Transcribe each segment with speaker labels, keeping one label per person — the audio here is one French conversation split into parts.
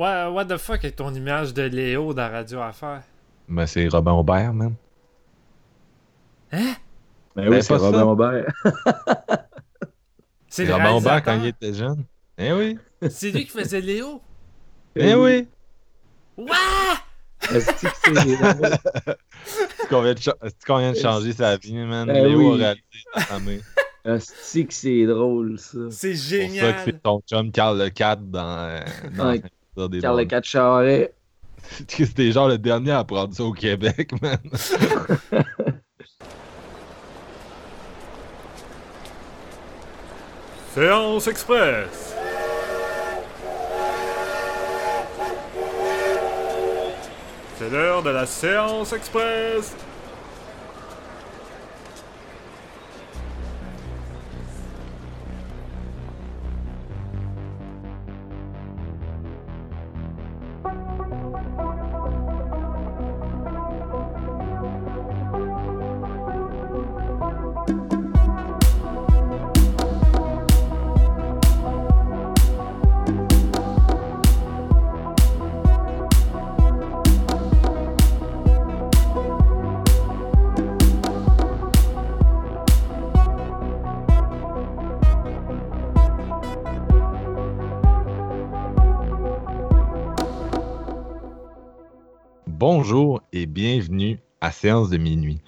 Speaker 1: what, what the fuck est ton image de Léo dans Radio Affaires?
Speaker 2: Ben, c'est Robin Aubert, man.
Speaker 1: Hein?
Speaker 3: Ben
Speaker 2: Ben,
Speaker 3: oui, c'est
Speaker 2: pas
Speaker 3: Robin
Speaker 2: ça.
Speaker 3: Aubert.
Speaker 1: C'est
Speaker 2: Robin Aubert quand il était jeune. Eh oui.
Speaker 1: C'est lui qui faisait Léo?
Speaker 2: Eh oui.
Speaker 1: Ouah!
Speaker 3: Est-ce que c'est drôle?
Speaker 2: Est-ce qu'on vient de, cha- est-ce qu'on vient de changer sa vie, man?
Speaker 3: Ben
Speaker 2: Léo
Speaker 3: oui.
Speaker 2: a réalisé.
Speaker 3: Est-ce que c'est drôle, ça?
Speaker 1: C'est
Speaker 2: C'est pour ça que
Speaker 1: génial!
Speaker 2: c'est ton chum Carl Le 4 dans, euh, dans L'épisode des
Speaker 3: Carl Le
Speaker 2: Bonnes.
Speaker 3: 4 Charret.
Speaker 2: C'était genre le dernier à prendre ça au Québec, man.
Speaker 1: Séance Express! C'est l'heure de la séance express!
Speaker 2: Bonjour et bienvenue à Séance de minuit.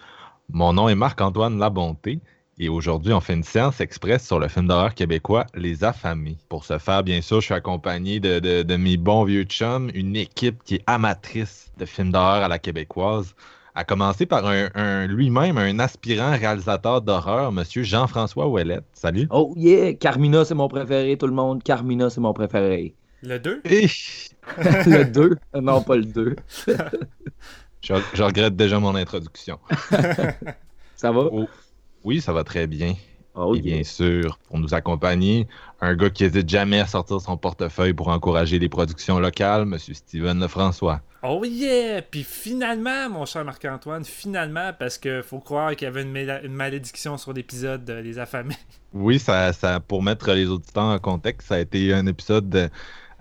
Speaker 2: Mon nom est Marc-Antoine Labonté et aujourd'hui on fait une séance express sur le film d'horreur québécois Les Affamés. Pour ce faire, bien sûr, je suis accompagné de, de- de mes bons vieux chums, une équipe qui est amatrice de films d'horreur à la québécoise, à commencer par un, lui-même un aspirant réalisateur d'horreur, monsieur Jean-François Ouellette. Salut.
Speaker 3: Oh yeah! Carmina, c'est mon préféré, tout le monde. Carmina, c'est mon préféré.
Speaker 1: Le 2?
Speaker 2: Et
Speaker 3: le 2? Non, pas le 2.
Speaker 2: je, je regrette déjà mon introduction.
Speaker 3: Ça va?
Speaker 2: Oh, oui, ça va très bien.
Speaker 3: Oh
Speaker 2: Et bien sûr, pour nous accompagner, un gars qui hésite jamais à sortir son portefeuille pour encourager les productions locales, Monsieur Steven Lefrançois.
Speaker 1: Oh yeah! Puis finalement, mon cher Marc-Antoine, finalement, parce que faut croire qu'il y avait une, malédiction sur l'épisode de Les Affamés.
Speaker 2: Oui, ça, ça, pour mettre les auditeurs en contexte, ça a été un épisode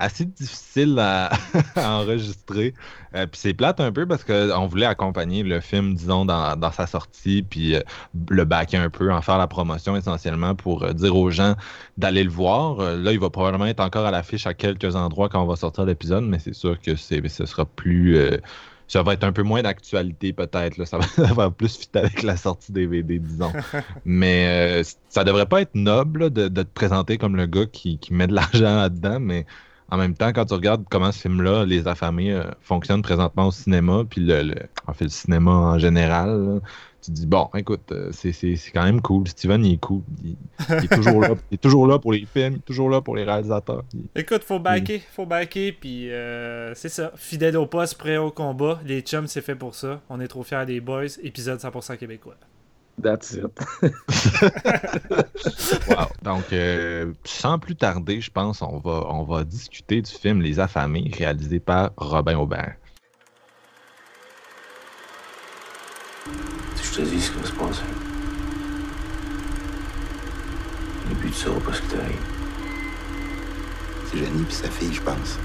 Speaker 2: assez difficile à, à enregistrer. Euh, puis c'est plate un peu parce qu'on voulait accompagner le film, disons, dans, dans sa sortie, puis euh, le backer un peu, en faire la promotion essentiellement pour euh, dire aux gens d'aller le voir. Là, il va probablement être encore à l'affiche à quelques endroits quand on va sortir l'épisode, mais c'est sûr que c'est, ce sera plus. ça va être un peu moins d'actualité peut-être. là. Ça va, ça va plus fit avec la sortie DVD, disons. mais euh, ça devrait pas être noble là, de, de te présenter comme le gars qui, qui met de l'argent là-dedans, mais en même temps, quand tu regardes comment ce film-là, Les Affamés, euh, fonctionne présentement au cinéma, puis le, le- en fait le cinéma en général, là, tu te dis, bon, écoute, euh, c'est, c'est- c'est quand même cool. Steven, il est cool. Il, il est toujours là. Il est toujours là pour les films, il est toujours là pour les réalisateurs. Il-
Speaker 1: Écoute, faut backer, faut backer, puis euh, c'est ça. Fidèle au poste, prêt au combat. Les chums, c'est fait pour ça. On est trop fiers des boys. Épisode 100% québécois.
Speaker 3: That's it.
Speaker 2: Wow. Donc, euh, sans plus tarder, je pense, on va, on va discuter du film Les Affamés, réalisé par Robin Aubert.
Speaker 4: Si je te dis ce qui va se passer. Et puis tu sauras pas ce qui t'arrive.
Speaker 5: C'est Jenny puis sa fille, je pense.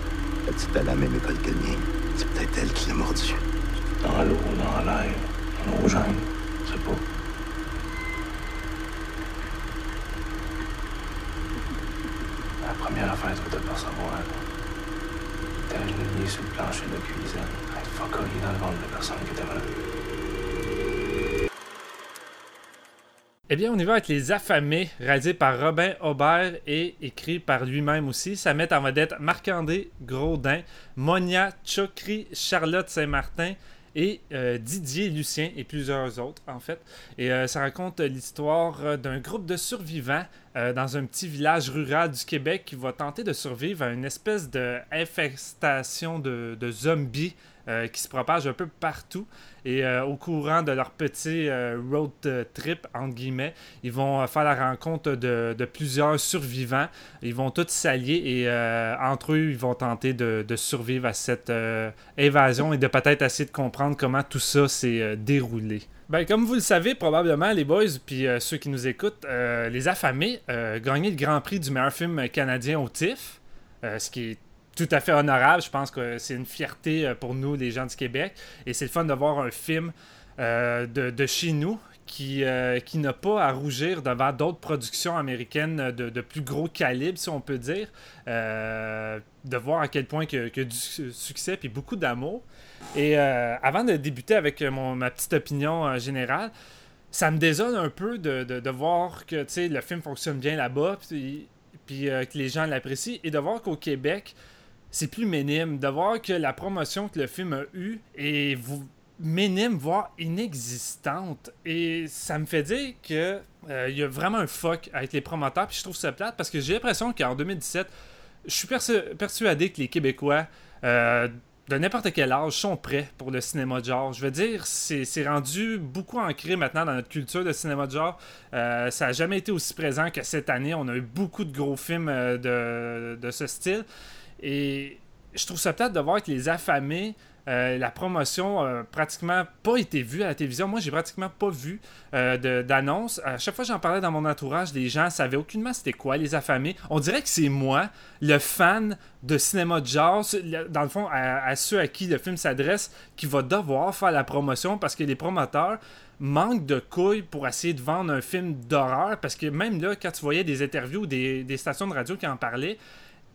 Speaker 5: La petite à la même école que le mien. C'est peut-être elle qui l'a mordu.
Speaker 4: Dans l'eau, dans l'air, dans nos gènes, je sais pas. La première.
Speaker 1: Eh bien, on y va avec Les Affamés, réalisé par Robin Aubert et écrit par lui-même aussi. Ça met en vedette Marc-André Grodin, Monia Chokri, Charlotte Saint-Martin et euh, Didier Lucien et plusieurs autres, en fait. Et euh, ça raconte l'histoire euh, d'un groupe de survivants dans un petit village rural du Québec qui va tenter de survivre à une espèce d'infestation de, de zombies qui se propage un peu partout. Et euh, au courant de leur petit euh, road euh, trip, entre guillemets, ils vont faire la rencontre de, plusieurs survivants. Ils vont tous s'allier et entre eux, ils vont tenter de, survivre à cette évasion et de peut-être essayer de comprendre comment tout ça s'est déroulé. Ben, comme vous le savez probablement, les boys, puis ceux qui nous écoutent, Les Affamés euh, gagné le Grand Prix du meilleur film canadien au TIFF, ce qui est tout à fait honorable. Je pense que c'est une fierté pour nous, les gens du Québec. Et c'est le fun de voir un film de, de, chez nous qui, qui n'a pas à rougir devant d'autres productions américaines de, de, plus gros calibre, si on peut dire. de voir à quel point que, que du succès et beaucoup d'amour. Et avant de débuter avec mon, ma petite opinion générale, ça me désole un peu de, de, voir que le film fonctionne bien là-bas, puis, puis euh, que les gens l'apprécient, et de voir qu'au Québec, c'est plus minime. De voir que la promotion que le film a eue est minime, voire inexistante. Et ça me fait dire que euh, il y a vraiment un fuck avec les promoteurs, puis je trouve ça plate parce que j'ai l'impression qu'en 2017, je suis persuadé que les Québécois. Euh, de n'importe quel âge sont prêts pour le cinéma de genre. Je veux dire, c'est rendu beaucoup ancré maintenant dans notre culture de cinéma de genre. Euh, ça n'a jamais été aussi présent que cette année. On a eu beaucoup de gros films de ce style. Et je trouve ça peut-être de voir que les affamés euh, la promotion a pratiquement pas été vue à la télévision. Moi, j'ai pratiquement pas vu euh, d'annonce. À chaque fois que j'en parlais dans mon entourage, les gens savaient aucunement c'était quoi, les affamés. On dirait que c'est moi, le fan de cinéma de genre, dans le fond, à, ceux à qui le film s'adresse, qui va devoir faire la promotion parce que les promoteurs manquent de couilles pour essayer de vendre un film d'horreur. Parce que même là, quand tu voyais des interviews des, des stations de radio qui en parlaient,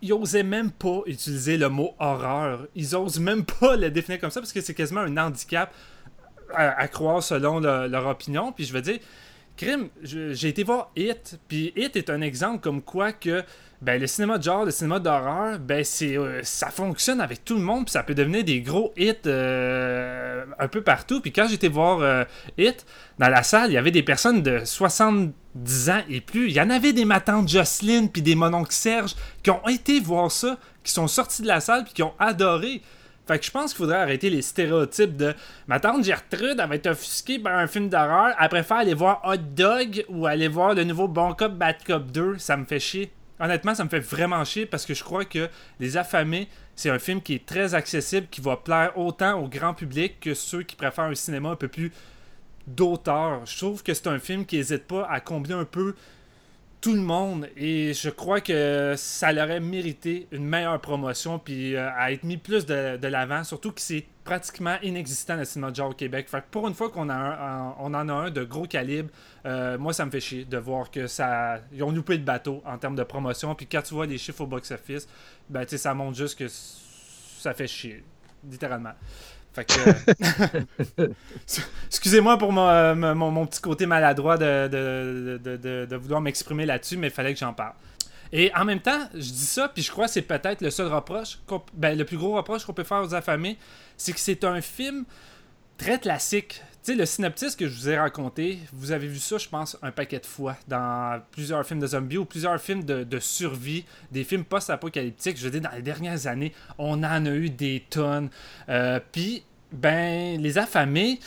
Speaker 1: ils osaient même pas utiliser le mot horreur. Ils osent même pas le définir comme ça parce que c'est quasiment un handicap à, croire selon leur opinion. Puis je veux dire, Crime, j'ai été voir Hit, puis Hit est un exemple comme quoi que ben, le cinéma de genre, le cinéma d'horreur, ben, c'est, euh, ça fonctionne avec tout le monde, puis ça peut devenir des gros hits euh, un peu partout. Puis quand j'étais voir euh, Hit, dans la salle, il y avait des personnes de 70 ans et plus. Il y en avait des matantes Jocelyne, puis des mononcles Serge, qui ont été voir ça, qui sont sortis de la salle, puis qui ont adoré. Fait que je pense qu'il faudrait arrêter les stéréotypes de ma tante Gertrude, elle va être offusquée par un film d'horreur, elle préfère aller voir Hot Dog ou aller voir le nouveau Bon Cop Bad Cop 2, ça me fait chier. Honnêtement, ça me fait vraiment chier parce que je crois que Les Affamés, c'est un film qui est très accessible, qui va plaire autant au grand public que ceux qui préfèrent un cinéma un peu plus d'auteur. Je trouve que c'est un film qui n'hésite pas à combler un peu tout le monde. Et je crois que ça l'aurait mérité une meilleure promotion puis euh, à être mis plus de, l'avant surtout que c'est pratiquement inexistant le cinéma de genre au Québec. Fait pour une fois qu'on a on en a un de gros calibre euh, moi ça me fait chier de voir que ça ils ont loupé le bateau en termes de promotion. Puis quand tu vois les chiffres au box office ben ça montre juste que ça fait chier littéralement fait que. Excusez-moi pour mon, mon, petit côté maladroit de, de, de, vouloir m'exprimer là-dessus, mais il fallait que j'en parle. Et en même temps, je dis ça, puis je crois que c'est peut-être le seul reproche, ben, le plus gros reproche qu'on peut faire aux affamés, c'est que c'est un film très classique. Sais, le synopsis que je vous ai raconté, vous avez vu ça, je pense, un paquet de fois dans plusieurs films de zombies ou plusieurs films de, survie, des films post-apocalyptiques. Je veux dire, dans les dernières années, on en a eu des tonnes. Euh, puis, ben, les affamés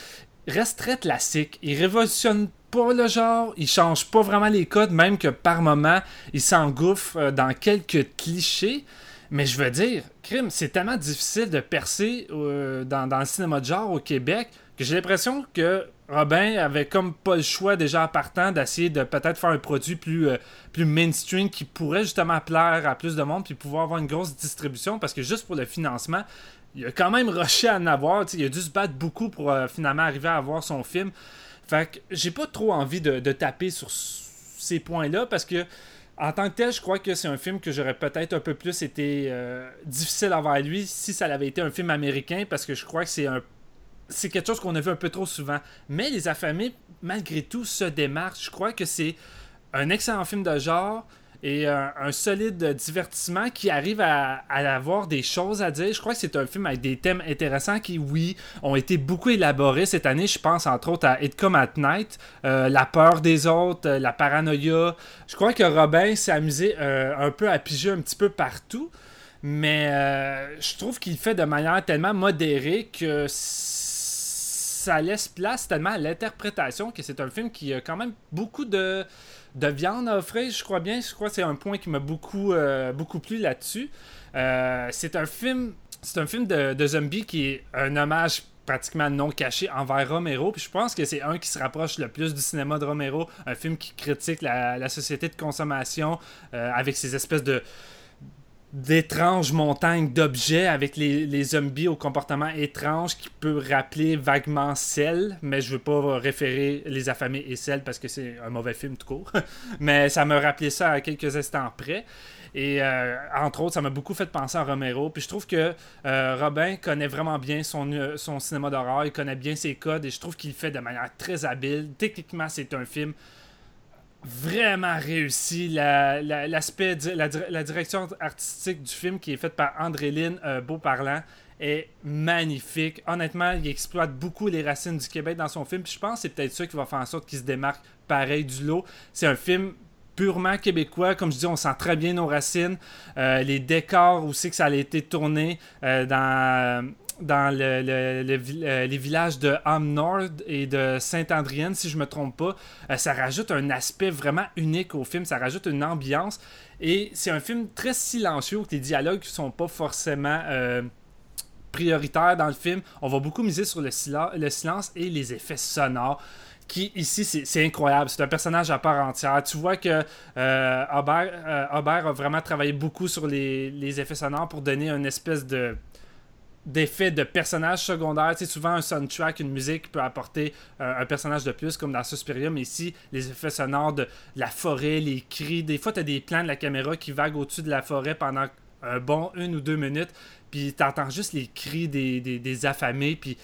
Speaker 1: restent très classiques. Ils révolutionnent pas le genre, ils changent pas vraiment les codes, même que par moment, ils s'engouffrent euh, dans quelques clichés. Mais je veux dire, crime, c'est tellement difficile de percer euh, dans, le cinéma de genre au Québec que j'ai l'impression que Robin avait comme pas le choix déjà en partant d'essayer de peut-être faire un produit plus, euh, plus mainstream qui pourrait justement plaire à plus de monde puis pouvoir avoir une grosse distribution parce que juste pour le financement, il a quand même rushé à en avoir. Il a dû se battre beaucoup pour euh, finalement arriver à avoir son film. Fait que j'ai pas trop envie de, taper sur ces points-là parce que en tant que tel, je crois que c'est un film que j'aurais peut-être un peu plus été euh, difficile à voir lui si ça avait été un film américain parce que je crois que c'est un c'est quelque chose qu'on a vu un peu trop souvent. Mais Les Affamés, malgré tout, se démarquent. Je crois que c'est un excellent film de genre et un, solide divertissement qui arrive à, avoir des choses à dire. Je crois que c'est un film avec des thèmes intéressants qui, oui, ont été beaucoup élaborés cette année. Je pense entre autres à It Come at Night, euh, La peur des autres, euh, la paranoïa. Je crois que Robin s'est amusé euh, un peu à piger un petit peu partout. Mais je trouve qu'il fait de manière tellement modérée que ça laisse place tellement à l'interprétation que c'est un film qui a quand même beaucoup de, de viande à offrir, je crois bien. Je crois que c'est un point qui m'a beaucoup, euh, beaucoup plu là-dessus. Euh, c'est un film. C'est un film de, de zombie qui est un hommage pratiquement non caché envers Romero. Puis je pense que c'est un qui se rapproche le plus du cinéma de Romero. Un film qui critique la, société de consommation euh, avec ses espèces de d'étranges montagnes d'objets avec les, zombies au comportement étrange qui peut rappeler vaguement Cell, mais je veux pas référer Les Affamés et Cell parce que c'est un mauvais film tout court. mais ça me rappelait ça à quelques instants près. Et euh, entre autres, ça m'a beaucoup fait penser à Romero. Puis je trouve que euh, Robin connaît vraiment bien son, euh, son cinéma d'horreur, il connaît bien ses codes et je trouve qu'il le fait de manière très habile. Techniquement, c'est un film vraiment réussi. L'aspect, la, direction artistique du film qui est faite par André Lynn euh, est magnifique. Honnêtement, il exploite beaucoup les racines du Québec dans son film. Puis je pense que c'est peut-être ça qui va faire en sorte qu'il se démarque pareil du lot. C'est un film purement québécois. Comme je dis, on sent très bien nos racines. Euh, les décors aussi que ça a été tourné euh, dans dans euh, les villages de Ham Nord et de Saint-Andrienne, si je me trompe pas. Euh, ça rajoute un aspect vraiment unique au film, ça rajoute une ambiance. Et c'est un film très silencieux, où les dialogues sont pas forcément euh, prioritaires dans le film. On va beaucoup miser sur le, le silence et les effets sonores qui ici c'est incroyable. C'est un personnage à part entière. Tu vois que euh, a vraiment travaillé beaucoup sur les, les, effets sonores pour donner une espèce de d'effets de personnages secondaires. C'est souvent un soundtrack, une musique peut apporter euh, un personnage de plus, comme dans Suspiria, mais ici, les effets sonores de la forêt, les cris. Des fois, tu as des plans de la caméra qui vaguent au-dessus de la forêt pendant un bon une ou deux minutes, puis tu entends juste les cris des, affamés, puis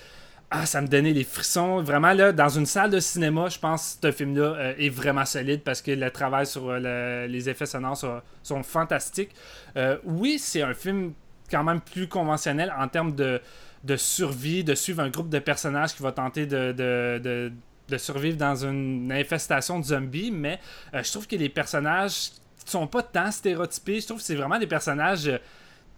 Speaker 1: ah, ça me donnait les frissons. Vraiment, là, dans une salle de cinéma, je pense que ce film-là euh, est vraiment solide parce que le travail sur euh, les effets sonores sont fantastiques. oui, c'est un film quand même plus conventionnel en termes de, survie, de suivre un groupe de personnages qui va tenter de, survivre dans une infestation de zombies, mais euh, je trouve que les personnages sont pas tant stéréotypés. Je trouve que c'est vraiment des personnages euh,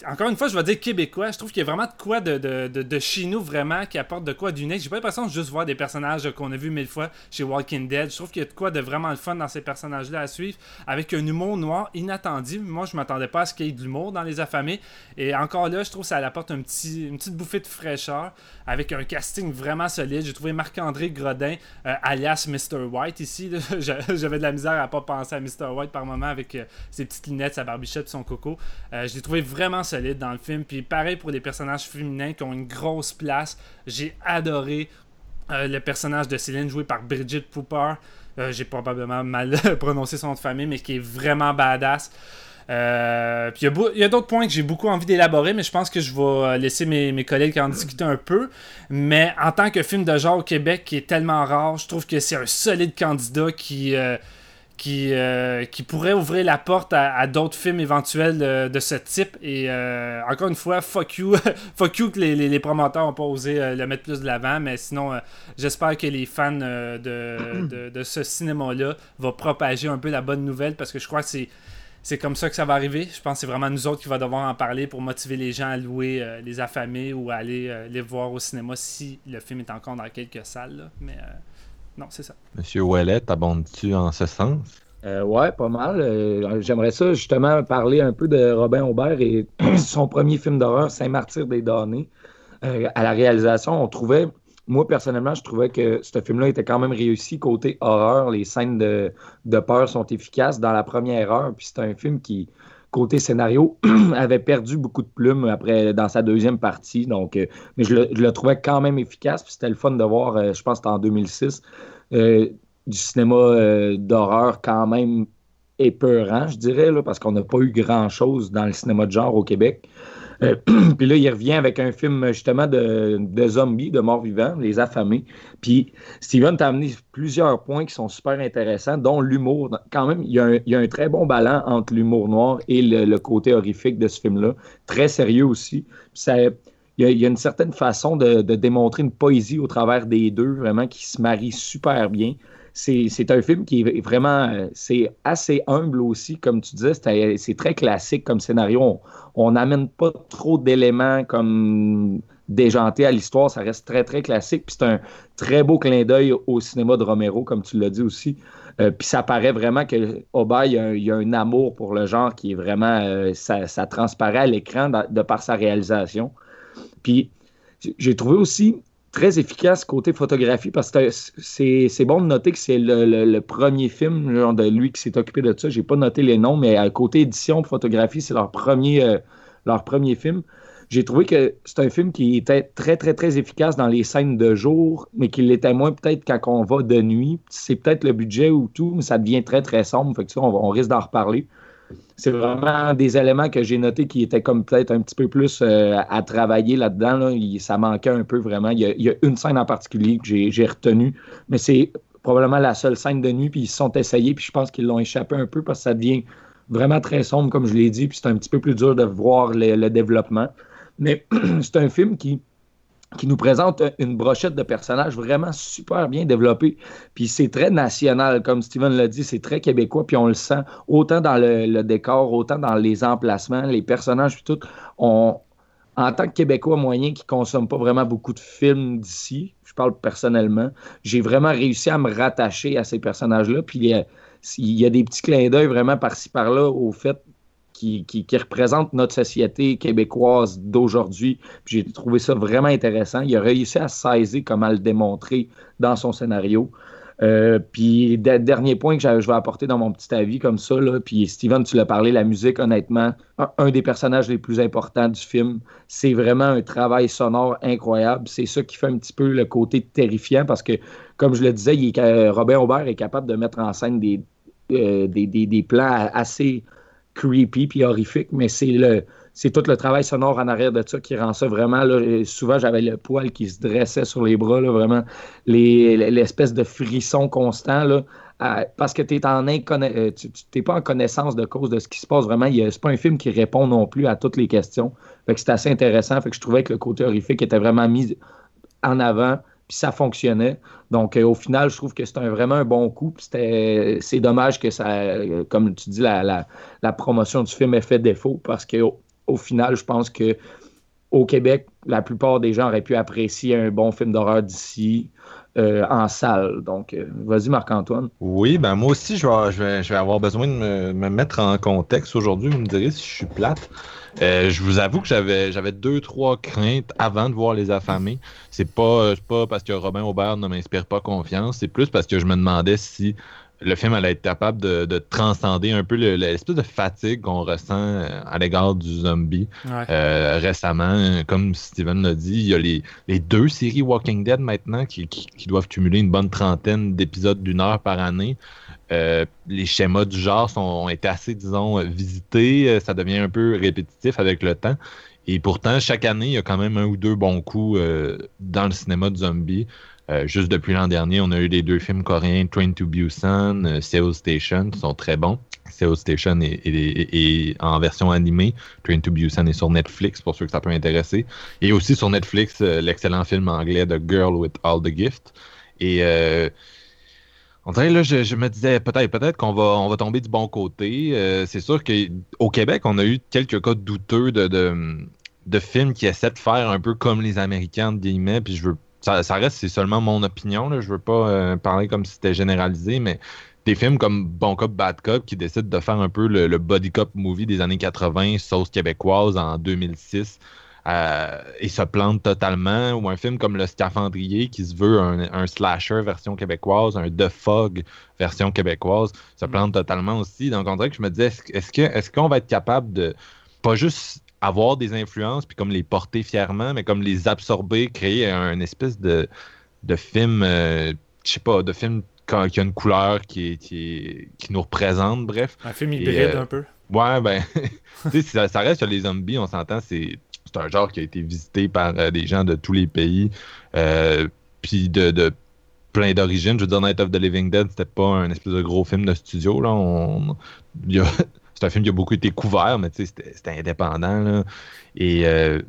Speaker 1: encore une fois, je vais dire québécois. Je trouve qu'il y a vraiment de quoi de, de, de, chez nous vraiment qui apporte de quoi d'unique. J'ai pas l'impression de juste voir des personnages qu'on a vus mille fois chez Walking Dead. Je trouve qu'il y a de quoi de vraiment le fun dans ces personnages-là à suivre, avec un humour noir inattendu. Moi, je m'attendais pas à ce qu'il y ait de l'humour dans Les Affamés. Et encore là, je trouve que ça apporte un petit, une petite bouffée de fraîcheur, avec un casting vraiment solide. J'ai trouvé Marc-André Grodin, euh, alias Mr. White ici. J'avais de la misère à pas penser à Mr. White par moment avec euh, ses petites lunettes, sa barbichette, son coco. Euh, je l'ai trouvé vraiment solide dans le film. Puis pareil pour les personnages féminins qui ont une grosse place. J'ai adoré euh, le personnage de Céline joué par Bridget Cooper. Euh, j'ai probablement mal prononcé son nom de famille, mais qui est vraiment badass. Euh, puis il y a, d'autres points que j'ai beaucoup envie d'élaborer, mais je pense que je vais laisser mes, collègues en discuter un peu. Mais en tant que film de genre au Québec qui est tellement rare, je trouve que c'est un solide candidat qui, qui, euh, qui pourrait ouvrir la porte à, d'autres films éventuels de, ce type. Et euh, encore une fois, fuck you, fuck you que les, les, promoteurs n'ont pas osé euh, le mettre plus de l'avant. Mais sinon, j'espère que les fans de, de, de, ce cinéma-là vont propager un peu la bonne nouvelle parce que je crois que c'est. C'est comme ça que ça va arriver. Je pense que c'est vraiment nous autres qui va devoir en parler pour motiver les gens à louer les affamés ou à aller les voir au cinéma si le film est encore dans quelques salles. Mais non, c'est ça.
Speaker 2: Monsieur Ouellet, abondes-tu en ce sens?
Speaker 3: Euh, ouais, pas mal. Euh, j'aimerais ça justement parler un peu de Robin Aubert et son premier film d'horreur, Saint-Martyr des Damnés. Euh, à la réalisation, on trouvait, moi personnellement, je trouvais que ce film-là était quand même réussi côté horreur. Les scènes de, de peur sont efficaces dans la première heure. Puis c'est un film qui, côté scénario, avait perdu beaucoup de plumes après dans sa deuxième partie. Donc, euh, mais je le, trouvais quand même efficace. Puis c'était le fun de voir, euh, je pense que en 2006, euh, du cinéma d'horreur quand même épeurant, je dirais, là, parce qu'on n'a pas eu grand-chose dans le cinéma de genre au Québec. Euh, puis là, il revient avec un film justement de, zombies, de morts vivants, Les Affamés. Puis Steven t'a amené plusieurs points qui sont super intéressants, dont l'humour. Quand même, il y, a un, très bon ballon entre l'humour noir et le, côté horrifique de ce film-là. Très sérieux aussi. Ça, il y, a, une certaine façon de, démontrer une poésie au travers des deux, vraiment, qui se marie super bien c'est un film qui est vraiment euh, c'est assez humble aussi, comme tu disais. C'est très classique comme scénario. On n'amène pas trop d'éléments comme déjantés à l'histoire. Ça reste très, très classique. Puis c'est un très beau clin d'œil au cinéma de Romero, comme tu l'as dit aussi. Euh, puis ça paraît vraiment que Oba, il y, a un, amour pour le genre qui est vraiment. Euh, ça, transparaît à l'écran de par sa réalisation. Puis j'ai trouvé aussi très efficace côté photographie parce que c'est bon de noter que c'est le, premier film genre, de lui qui s'est occupé de ça. J'ai pas noté les noms, mais à côté édition, photographie, c'est leur premier, euh, film. J'ai trouvé que c'est un film qui était très, très, très efficace dans les scènes de jour, mais qu'il l'était moins peut-être quand on va de nuit. C'est peut-être le budget ou tout, mais ça devient très, très sombre. Fait que ça, on risque d'en reparler c'est vraiment des éléments que j'ai notés qui étaient comme peut-être un petit peu plus euh, à travailler là-dedans. ça manquait un peu vraiment. Il y, a, une scène en particulier que j'ai retenue, mais c'est probablement la seule scène de nuit, puis ils se sont essayés, puis je pense qu'ils l'ont échappé un peu parce que ça devient vraiment très sombre, comme je l'ai dit, puis c'est un petit peu plus dur de voir le développement. Mais c'est un film qui qui nous présente une brochette de personnages vraiment super bien développés. Puis c'est très national, comme Steven l'a dit, c'est très québécois, puis on le sent autant dans le, décor, autant dans les emplacements, les personnages, puis tout. On, en tant que Québécois moyen qui ne consomme pas vraiment beaucoup de films d'ici, je parle personnellement, j'ai vraiment réussi à me rattacher à ces personnages-là. Puis il y, a, il y a des petits clins d'œil vraiment par-ci par-là au fait qui, représente notre société québécoise d'aujourd'hui. J'ai trouvé ça vraiment intéressant. Il a réussi à saisir comment le démontrer dans son scénario. Euh, puis, dernier point que je vais apporter dans mon petit avis comme ça, là, puis Steven, tu l'as parlé, la musique, honnêtement, un, des personnages les plus importants du film, c'est vraiment un travail sonore incroyable. C'est ça qui fait un petit peu le côté terrifiant parce que, comme je le disais, Robin Aubert est capable de mettre en scène des, euh, plans assez creepy puis horrifique, mais c'est le c'est tout le travail sonore en arrière de ça qui rend ça vraiment. Là, souvent, j'avais le poil qui se dressait sur les bras, là, vraiment. L'espèce de frisson constant, là, parce que n'es en euh, tu, pas en connaissance de cause de ce qui se passe vraiment. C'est pas un film qui répond non plus à toutes les questions. C'est assez intéressant. Fait que je trouvais que le côté horrifique était vraiment mis en avant ça fonctionnait. Donc, euh, au final, je trouve que c'est vraiment un bon coup. C'est dommage que ça, comme tu dis, la, promotion du film ait fait défaut parce qu'au au final, je pense que au Québec, la plupart des gens auraient pu apprécier un bon film d'horreur d'ici. Euh, en salle. Donc, vas-y, Marc-Antoine.
Speaker 2: Oui, ben moi aussi, je vais, je vais, avoir besoin de me, me mettre en contexte aujourd'hui. Vous me direz si je suis plate. Euh, je vous avoue que j'avais j'avais deux trois craintes avant de voir les affamés. C'est pas pas parce que Robin Aubert ne m'inspire pas confiance, c'est plus parce que je me demandais si le film allait être capable de, transcender un peu l'espèce de fatigue qu'on ressent euh, à l'égard du zombie. Euh, récemment, comme Steven l'a dit, il y a les, deux séries Walking Dead maintenant qui, qui doivent cumuler une bonne trentaine d'épisodes d'une heure par année. Euh, les schémas du genre sont, ont été assez, disons, visités. Ça devient un peu répétitif avec le temps. Et pourtant, chaque année, il y a quand même un ou deux bons coups euh, dans le cinéma de zombie. juste depuis l'an dernier, on a eu les deux films coréens Train to Busan, Seoul Station, qui sont très bons. Seoul Station est, en version animée. Train to Busan est sur Netflix, pour ceux que ça peut intéresser. Et aussi sur Netflix, l'excellent film anglais The Girl with All the Gift. Et on dirait, là, je, me disais peut-être peut-être qu'on va, on va tomber du bon côté. Euh, c'est sûr qu'au Québec, on a eu quelques cas douteux de, de, films qui essaient de faire un peu comme les Américains, de guillemets, puis je veux. Ça, reste, c'est seulement mon opinion, là, je veux pas euh, parler comme si c'était généralisé, mais des films comme Bon Cop, Bad Cop qui décident de faire un peu le, le body cop movie des années 80, sauce québécoise en 2006. Euh, et se plante totalement, ou un film comme Le Scaphandrier qui se veut un, slasher version québécoise, un The Fog version québécoise, se plante mm. totalement aussi. Donc on dirait que je me disais, est-ce que est-ce qu'on va être capable de pas juste avoir des influences puis comme les porter fièrement, mais comme les absorber, créer un espèce de, de film, euh, je sais pas, de film qui a une couleur qui, qui, qui nous représente, bref.
Speaker 1: Un film hybride
Speaker 2: euh,
Speaker 1: un peu.
Speaker 2: Ouais, ben, tu sais, ça, ça, reste sur les zombies, on s'entend, c'est un genre qui a été visité par euh, des gens de tous les pays, euh, puis de, plein d'origines. Je veux dire, Night of the Living Dead, c'était pas un espèce de gros film de studio. Là. C'est un film qui a beaucoup été couvert, mais c'était, indépendant. Et euh,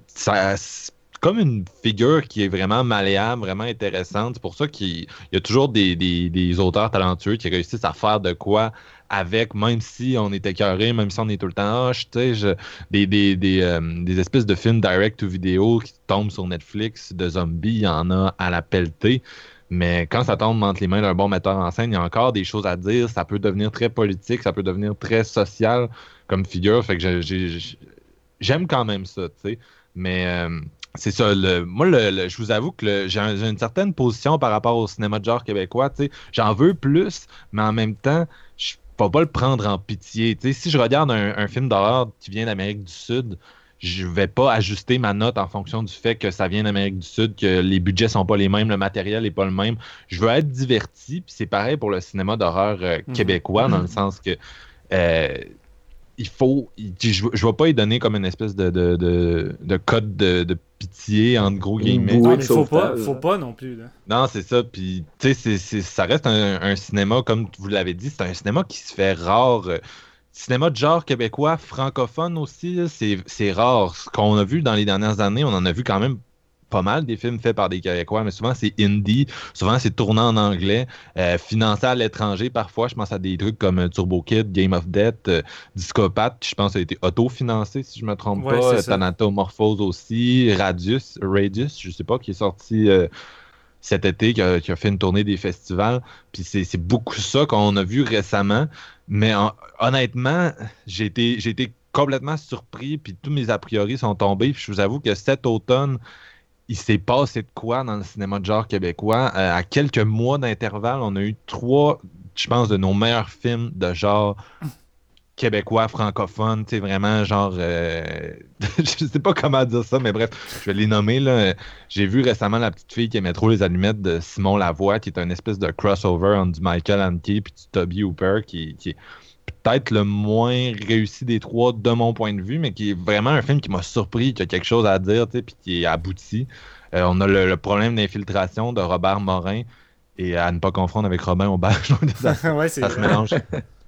Speaker 2: comme une figure qui est vraiment malléable, vraiment intéressante. C'est pour ça qu'il y a toujours des, auteurs talentueux qui réussissent à faire de quoi avec, même si on est écœuré, même si on est tout le temps, oh, des, espèces de films direct to vidéo qui tombent sur Netflix de zombies, il y en a à la pelletée. Mais quand ça tombe entre les mains d'un bon metteur en scène, il y a encore des choses à dire. Ça peut devenir très politique, ça peut devenir très social comme figure. Fait que j'aime quand même ça, tu sais. Mais euh, c'est ça. Le, moi, le, je vous avoue que j'ai une certaine position par rapport au cinéma de genre québécois. J'en veux plus, mais en même temps, je ne peux pas le prendre en pitié. si je regarde un, film d'horreur qui vient d'Amérique du Sud, je vais pas ajuster ma note en fonction du fait que ça vient d'Amérique du Sud, que les budgets sont pas les mêmes, le matériel est pas le même. Je veux être diverti, puis c'est pareil pour le cinéma d'horreur euh, mhm. québécois, dans le sens que euh, il faut. je ne vais pas y donner comme une espèce de, de, code de, pitié, entre gros guillemets.
Speaker 1: Non, mais faut pas, faut pas non plus.
Speaker 2: Non, c'est ça. Puis, tu sais, ça reste un, cinéma, comme vous l'avez dit, c'est un cinéma qui se fait rare. Cinéma de genre québécois, francophone aussi, c'est rare. Ce qu'on a vu dans les dernières années, on en a vu quand même pas mal des films faits par des Québécois, mais souvent c'est indie, souvent c'est tourné en anglais, euh, financé à l'étranger parfois. Je pense à des trucs comme Turbo Kid, Game of Death, euh, Discopath, je pense que ça a été auto-financé si je me trompe pas. Thanatomorphose aussi, Radius, Radius, je sais pas, qui est sorti. Euh, cet été, qui a, fait une tournée des festivals. Puis c'est beaucoup ça qu'on a vu récemment. Mais honnêtement, j'ai été, complètement surpris, puis tous mes a priori sont tombés. Je vous avoue que cet automne, il s'est passé de quoi dans le cinéma de genre québécois? Euh, à quelques mois d'intervalle, on a eu trois, je pense, de nos meilleurs films de genre québécois francophone, tu sais, vraiment genre. Euh, je sais pas comment dire ça, mais bref, je vais les nommer. là. J'ai vu récemment La petite fille qui aimait trop les allumettes de Simon Lavoie, qui est un espèce de crossover entre du Michael Hanke et du Toby Hooper, qui, qui est peut-être le moins réussi des trois de mon point de vue, mais qui est vraiment un film qui m'a surpris, qui a quelque chose à dire, tu sais, puis qui est abouti. Euh, on a le, problème d'infiltration de Robert Morin et à ne pas confondre avec Robin Aubert.
Speaker 1: ouais, ça
Speaker 2: se mélange.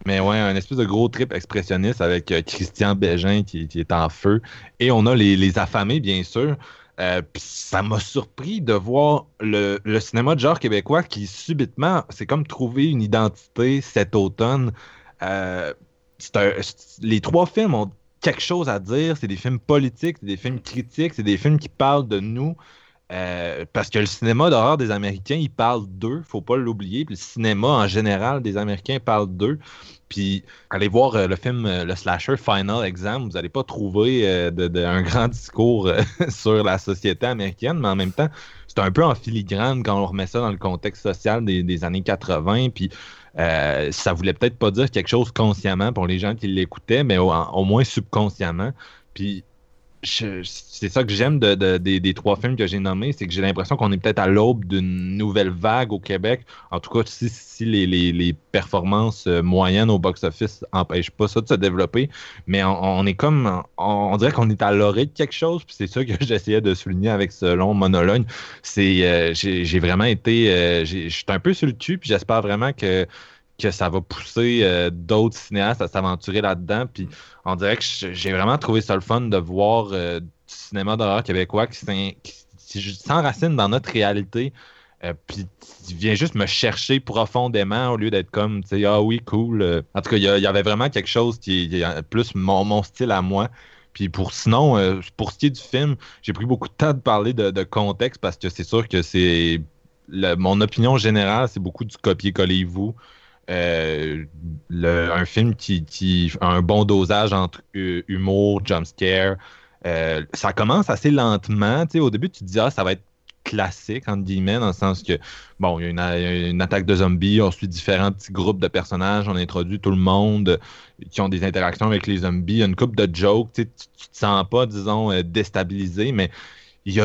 Speaker 2: Mais ouais, un espèce de gros trip expressionniste avec euh, Christian Bégin qui, est en feu. Et on a les, affamés, bien sûr. Euh, ça m'a surpris de voir le, cinéma de genre québécois qui subitement, c'est comme trouver une identité cet automne. Euh, les trois films ont quelque chose à dire. C'est des films politiques, c'est des films critiques, c'est des films qui parlent de nous. Euh, parce que le cinéma d'horreur des Américains, il parle d'eux, faut pas l'oublier. Puis le cinéma en général des Américains parle d'eux. Puis allez voir euh, le film, euh, le slasher Final Exam, vous n'allez pas trouver un grand discours sur la société américaine, mais en même temps, c'est un peu en filigrane quand on remet ça dans le contexte social des, années 80. Puis ça voulait peut-être pas dire quelque chose consciemment pour les gens qui l'écoutaient, mais au, au moins subconsciemment. Puis c'est ça que j'aime de, des, trois films que j'ai nommés, c'est que j'ai l'impression qu'on est peut-être à l'aube d'une nouvelle vague au Québec. En tout cas, si, les, performances euh, moyennes au box-office n'empêchent pas ça de se développer, mais on, est comme, on, dirait qu'on est à l'orée de quelque chose, puis c'est ça que j'essayais de souligner avec ce long monologue. C'est, euh, j'ai vraiment été, euh, je suis un peu sur le cul, puis j'espère vraiment que que ça va pousser euh, d'autres cinéastes à s'aventurer là-dedans. Puis on dirait que j'ai vraiment trouvé ça le fun de voir euh, du cinéma d'horreur québécois qui, s'enracine dans notre réalité. Euh, puis il vient juste me chercher profondément au lieu d'être comme, tu sais, ah oui, cool. En tout cas, il y, avait vraiment quelque chose qui est plus mon, style à moi. Puis pour sinon, pour ce qui est du film, j'ai pris beaucoup de temps de parler de, contexte parce que c'est sûr que c'est mon opinion générale, c'est beaucoup du copier-coller-vous. Euh, un film qui, a un bon dosage entre humour, jumpscare. Euh, ça commence assez lentement. au début, tu te dis, ah, ça va être classique, entre guillemets, dans le sens que, bon, il y a une, attaque de zombies, on suit différents petits groupes de personnages, on introduit tout le monde qui ont des interactions avec les zombies, il y a une coupe de jokes, tu, tu te sens pas, disons, euh, déstabilisé, mais il y,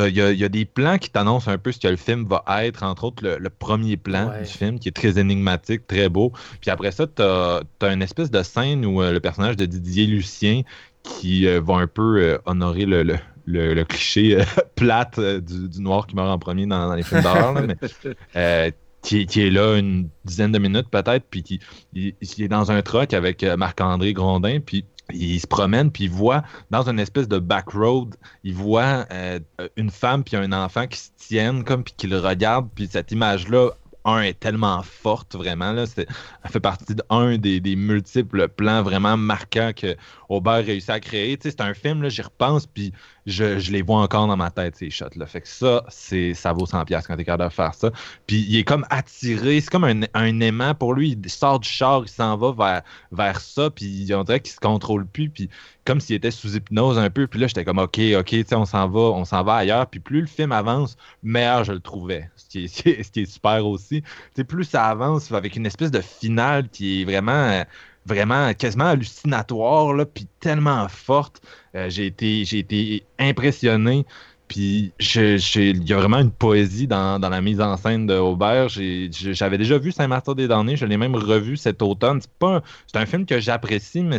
Speaker 2: a, des plans qui t'annoncent un peu ce que le film va être, entre autres le, premier plan du film qui est très énigmatique, très beau. Puis après ça, tu as, une espèce de scène où euh, le personnage de Didier Lucien qui euh, va un peu euh, honorer le, cliché plate du, noir qui meurt en premier dans, les films d'horreur, qui, est là une dizaine de minutes peut-être, puis qui est dans un truck avec Marc-André Grondin, puis il se promène puis il voit dans une espèce de back road, il voit euh, une femme puis un enfant qui se tiennent comme puis qui le regardent puis cette image là un est tellement forte vraiment là, elle fait partie d'un des, des, multiples plans vraiment marquants que Aubert réussit à créer. c'est un film j'y repense puis je, les vois encore dans ma tête, ces shots-là. Fait que ça, c'est, ça vaut 100$ quand t'es capable de faire ça. Puis il est comme attiré, c'est comme un, un, aimant pour lui. Il sort du char, il s'en va vers, vers ça, puis on dirait qu'il se contrôle plus, puis comme s'il était sous hypnose un peu. Puis là, j'étais comme, OK, OK, on s'en va, on s'en va ailleurs. Puis plus le film avance, meilleur je le trouvais. Ce qui est, ce qui est super aussi. plus ça avance avec une espèce de finale qui est vraiment vraiment quasiment hallucinatoire, là, puis tellement forte. Euh, j'ai été, été impressionné. Puis il y a vraiment une poésie dans, la mise en scène de Aubert. J'avais déjà vu Saint-Martin-des-Damnés, je l'ai même revu cet automne. C'est un film que j'apprécie, mais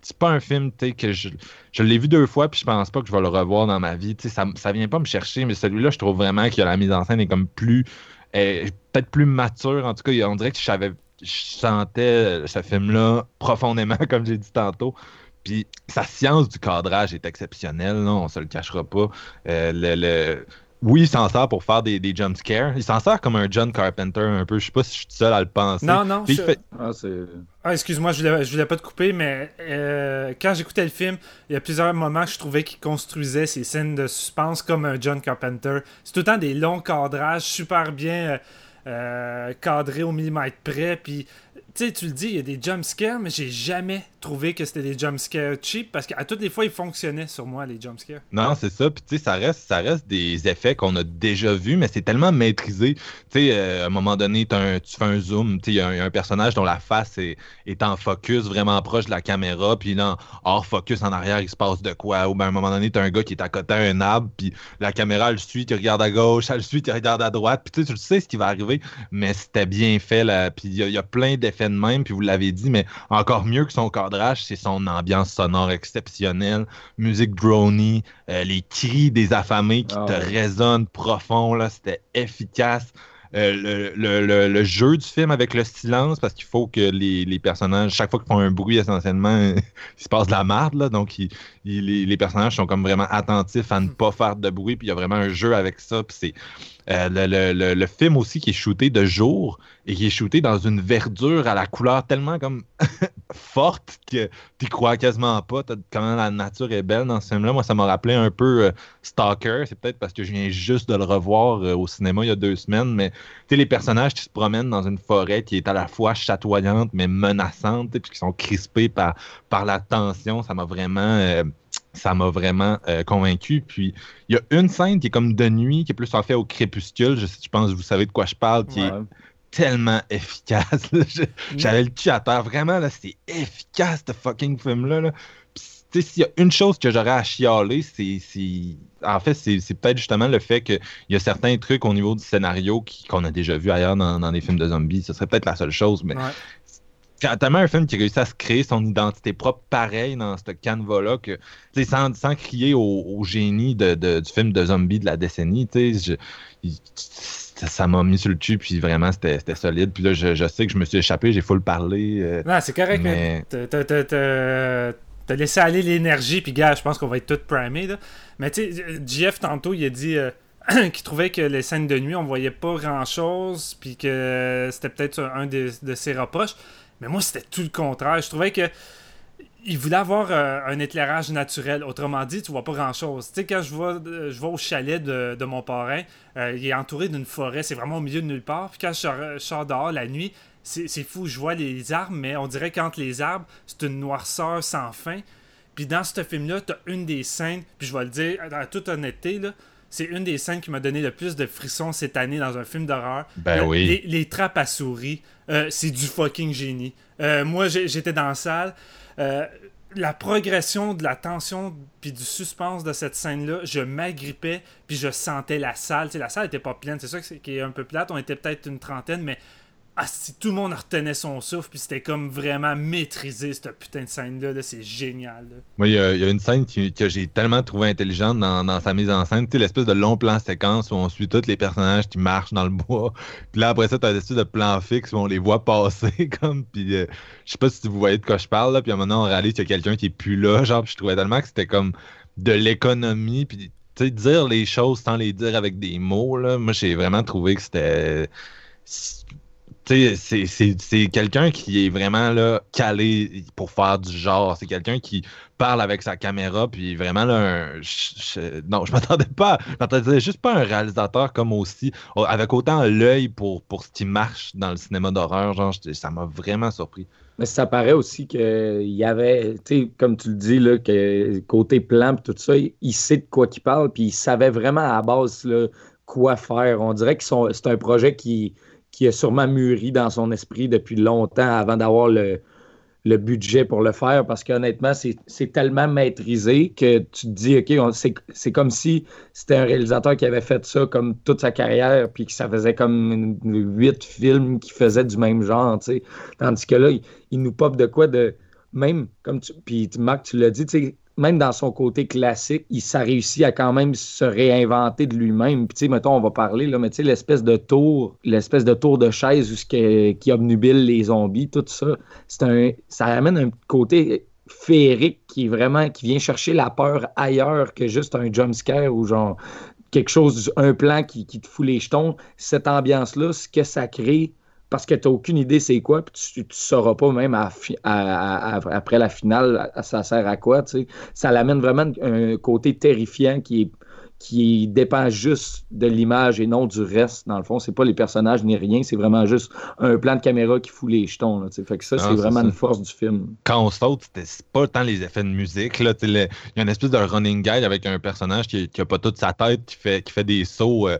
Speaker 2: c'est pas un film que je, je l'ai vu deux fois, puis je pense pas que je vais le revoir dans ma vie. Ça, ça vient pas me chercher, mais celui-là, je trouve vraiment que la mise en scène est comme plus. peut-être plus mature. En tout cas, on dirait que je savais sentais ce film-là profondément, comme j'ai dit tantôt. Puis sa science du cadrage est exceptionnelle, on se le cachera pas. Euh, le, Oui, il s'en sert pour faire des, des jump scares. Il s'en sert comme un John Carpenter un peu. Je sais pas si je suis seul à le penser.
Speaker 1: Non, non.
Speaker 3: Ah,
Speaker 1: ah, excuse-moi, je voulais, voulais pas te couper, mais euh, quand j'écoutais le film, il y a plusieurs moments que je trouvais qu'il construisait ces scènes de suspense comme un John Carpenter. C'est tout le temps des longs cadrages super bien. Euh, cadré au millimètre près. Puis, sais, tu le dis, il y a des jumpscares, mais j'ai jamais trouvé que c'était des jumpscares cheap parce qu'à toutes les fois, ils fonctionnaient sur moi, les jumpscares.
Speaker 2: Non, c'est ça. Puis, tu sais, ça reste, ça reste des effets qu'on a déjà vus, mais c'est tellement maîtrisé. Tu sais, euh, à un moment donné, tu fais un zoom, tu sais, il y, a un personnage dont la face est, est, en focus vraiment proche de la caméra, puis là, hors focus en arrière, il se passe de quoi? Ou bien à un moment donné, tu as un gars qui est à côté d'un arbre, puis la caméra, elle suit, tu regarde à gauche, elle suit, tu regarde à droite, puis tu sais, tu sais ce qui va arriver, mais c'était bien fait, là. Puis il y, a plein d'effets de même, puis vous l'avez dit, mais encore mieux que son cadrage, c'est son ambiance sonore exceptionnelle, musique drony, euh, les cris des affamés qui ah te résonnent profond, là, c'était efficace. Euh, le, jeu du film avec le silence, parce qu'il faut que les, personnages, chaque fois qu'ils font un bruit, essentiellement, il se passe de la merde, là, donc les, personnages sont comme vraiment attentifs à ne pas faire de bruit, puis il y a vraiment un jeu avec ça, puis c'est euh, le, film aussi qui est shooté de jour et qui est shooté dans une verdure à la couleur tellement comme forte que tu crois quasiment pas comment la nature est belle dans ce film-là. Moi, ça m'a rappelé un peu euh, Stalker. C'est peut-être parce que je viens juste de le revoir euh, au cinéma il y a deux semaines, mais tu sais, les personnages qui se promènent dans une forêt qui est à la fois chatoyante mais menaçante, puis qui sont crispés par, par la tension, ça m'a vraiment ça m'a vraiment euh, convaincu. Puis il y a une scène qui est comme de nuit, qui est plus en fait au crépuscule. Je, je pense que vous savez de quoi je parle, qui est tellement efficace. Mm. J'avais le cul à terre. Vraiment, là, c'est efficace, ce fucking film-là. Là. s'il y a une chose que j'aurais à chialer, c'est. En fait, c'est peut-être justement le fait qu'il y a certains trucs au niveau du scénario qu'on a déjà vu ailleurs dans, dans, des films de zombies. Ce serait peut-être la seule chose, mais tellement un film qui réussit à se créer son identité propre pareil dans ce canevas-là que sans, sans crier au, génie de, du film de zombie de la décennie, je, ça m'a mis sur le cul, puis vraiment, c'était solide. Puis là, je, sais que je me suis échappé, j'ai full parler. Euh,
Speaker 1: non, c'est correct, mais. T'as laissé aller l'énergie, puis gars, je pense qu'on va être tous primés. Là. Mais tu sais, Jeff, tantôt, il a dit euh, qu'il trouvait que les scènes de nuit, on voyait pas grand-chose, puis que c'était peut-être un de ses reproches. Mais moi, c'était tout le contraire. Je trouvais que il voulait avoir euh, un éclairage naturel. Autrement dit, tu vois pas grand-chose. Tu sais, quand je vais, je vais au chalet de, mon parrain, euh, il est entouré d'une forêt. C'est vraiment au milieu de nulle part. Puis quand je sors, dehors la nuit, c'est fou. Je vois les arbres, mais on dirait qu'entre les arbres, c'est une noirceur sans fin. Puis dans ce film-là, tu as une des scènes, puis je vais le dire en toute honnêteté, là, c'est une des scènes qui m'a donné le plus de frissons cette année dans un film d'horreur.
Speaker 2: Ben oui.
Speaker 1: Les, trappes à souris, euh, c'est du fucking génie. Euh, moi, j'étais dans la salle. Euh, la progression de la tension puis du suspense de cette scène-là, je m'agrippais puis je sentais la salle. la salle était pas pleine, c'est ça qui est un peu plate. On était peut-être une trentaine, mais ah, si tout le monde retenait son souffle, puis c'était comme vraiment maîtrisé, cette putain de scène-là, c'est génial.
Speaker 2: Moi, il y, a une scène que j'ai tellement trouvé intelligente dans, sa mise en scène, l'espèce de long plan séquence où on suit tous les personnages qui marchent dans le bois, puis là, après ça, t'as des espèces de plans fixes où on les voit passer, comme, puis euh, je sais pas si vous voyez de quoi je parle, là, puis maintenant, on réalise qu'il y a quelqu'un qui est plus là, genre, je trouvais tellement que c'était comme de l'économie, puis tu sais, dire les choses sans les dire avec des mots, là, moi, j'ai vraiment trouvé que c'était c'est quelqu'un qui est vraiment là, calé pour faire du genre. C'est quelqu'un qui parle avec sa caméra, puis vraiment là, non, je m'attendais pas, je m'attendais juste pas un réalisateur comme aussi, avec autant l'œil pour, pour ce qui marche dans le cinéma d'horreur, genre, ça m'a vraiment surpris.
Speaker 3: Mais ça paraît aussi qu'il y avait, tu sais, comme tu le dis, là, que côté plan, tout ça, il sait de quoi qu'il parle, puis il savait vraiment à la base quoi faire. On dirait que c'est un projet qui, qui a sûrement mûri dans son esprit depuis longtemps avant d'avoir le, budget pour le faire parce qu'honnêtement, c'est tellement maîtrisé que tu te dis, OK, c'est comme si c'était un réalisateur qui avait fait ça comme toute sa carrière, puis que ça faisait comme huit films qui faisaient du même genre, tu sais. Tandis que là, il, nous pop de quoi de. Même, comme tu. Puis Marc, tu l'as dit, tu sais, même dans son côté classique, il s'est réussi à quand même se réinventer de lui-même. Puis, tu sais, mettons, on va parler, là, mais tu sais, l'espèce de tour, l'espèce de tour de chaise qui, qui obnubile les zombies, tout ça, c'est un, ça amène un côté féerique qui vraiment, qui vient chercher la peur ailleurs que juste un jumpscare ou genre quelque chose, un plan qui te fout les jetons. Cette ambiance-là, ce que ça crée, parce que tu n'as aucune idée c'est quoi, puis tu ne sauras pas même après la finale, ça sert à quoi. Ça l'amène vraiment un côté terrifiant qui est qui dépend juste de l'image et non du reste. Dans le fond, c'est pas les personnages ni rien, c'est vraiment juste un plan de caméra qui fout les jetons. fait que ça, c'est vraiment une force du film.
Speaker 2: Quand on saute, c'est pas tant les effets de musique. Là, il y a une espèce de running guide avec un personnage qui, qui a pas toute sa tête, qui fait, qui fait des sauts. Euh,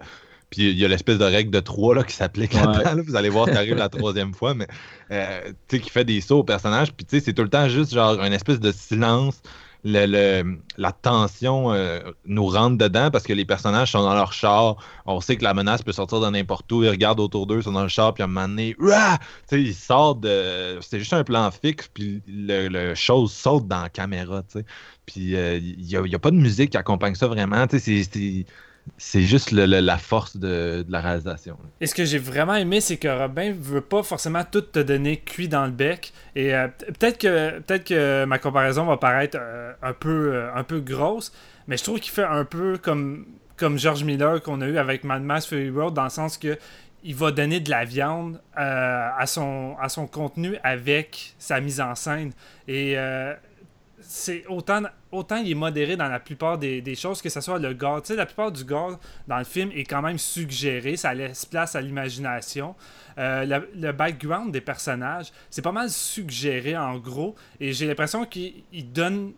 Speaker 2: puis il y a l'espèce de règle de trois là, qui s'applique là-dedans. Vous allez voir, ça arrive la troisième fois, mais euh, tu sais, qui fait des sauts au personnage. Puis tu sais, c'est tout le temps juste genre une espèce de silence. Le, la tension euh, nous rentre dedans parce que les personnages sont dans leur char. On sait que la menace peut sortir de n'importe où. Ils regardent autour d'eux, ils sont dans le char, puis à un moment donné, ils sortent de. C'est juste un plan fixe, puis le, le, chose saute dans la caméra. sais Puis euh, il n'y a, a, pas de musique qui accompagne ça vraiment. C'est c'est juste la force de, la réalisation.
Speaker 1: Et ce que j'ai vraiment aimé, c'est que Robin veut pas forcément tout te donner cuit dans le bec. Et euh, peut-être que peut-être que ma comparaison va paraître euh, un peu euh, un peu grosse, mais je trouve qu'il fait un peu comme comme George Miller qu'on a eu avec Mad Max Fury Road dans le sens que il va donner de la viande à son à son contenu avec sa mise en scène et c'est autant, autant il est modéré dans la plupart des, choses, que ce soit le gore. Tu sais, la plupart du gore dans le film est quand même suggéré, ça laisse place à l'imagination. Euh, le, background des personnages, c'est pas mal suggéré en gros, et j'ai l'impression qu'il donne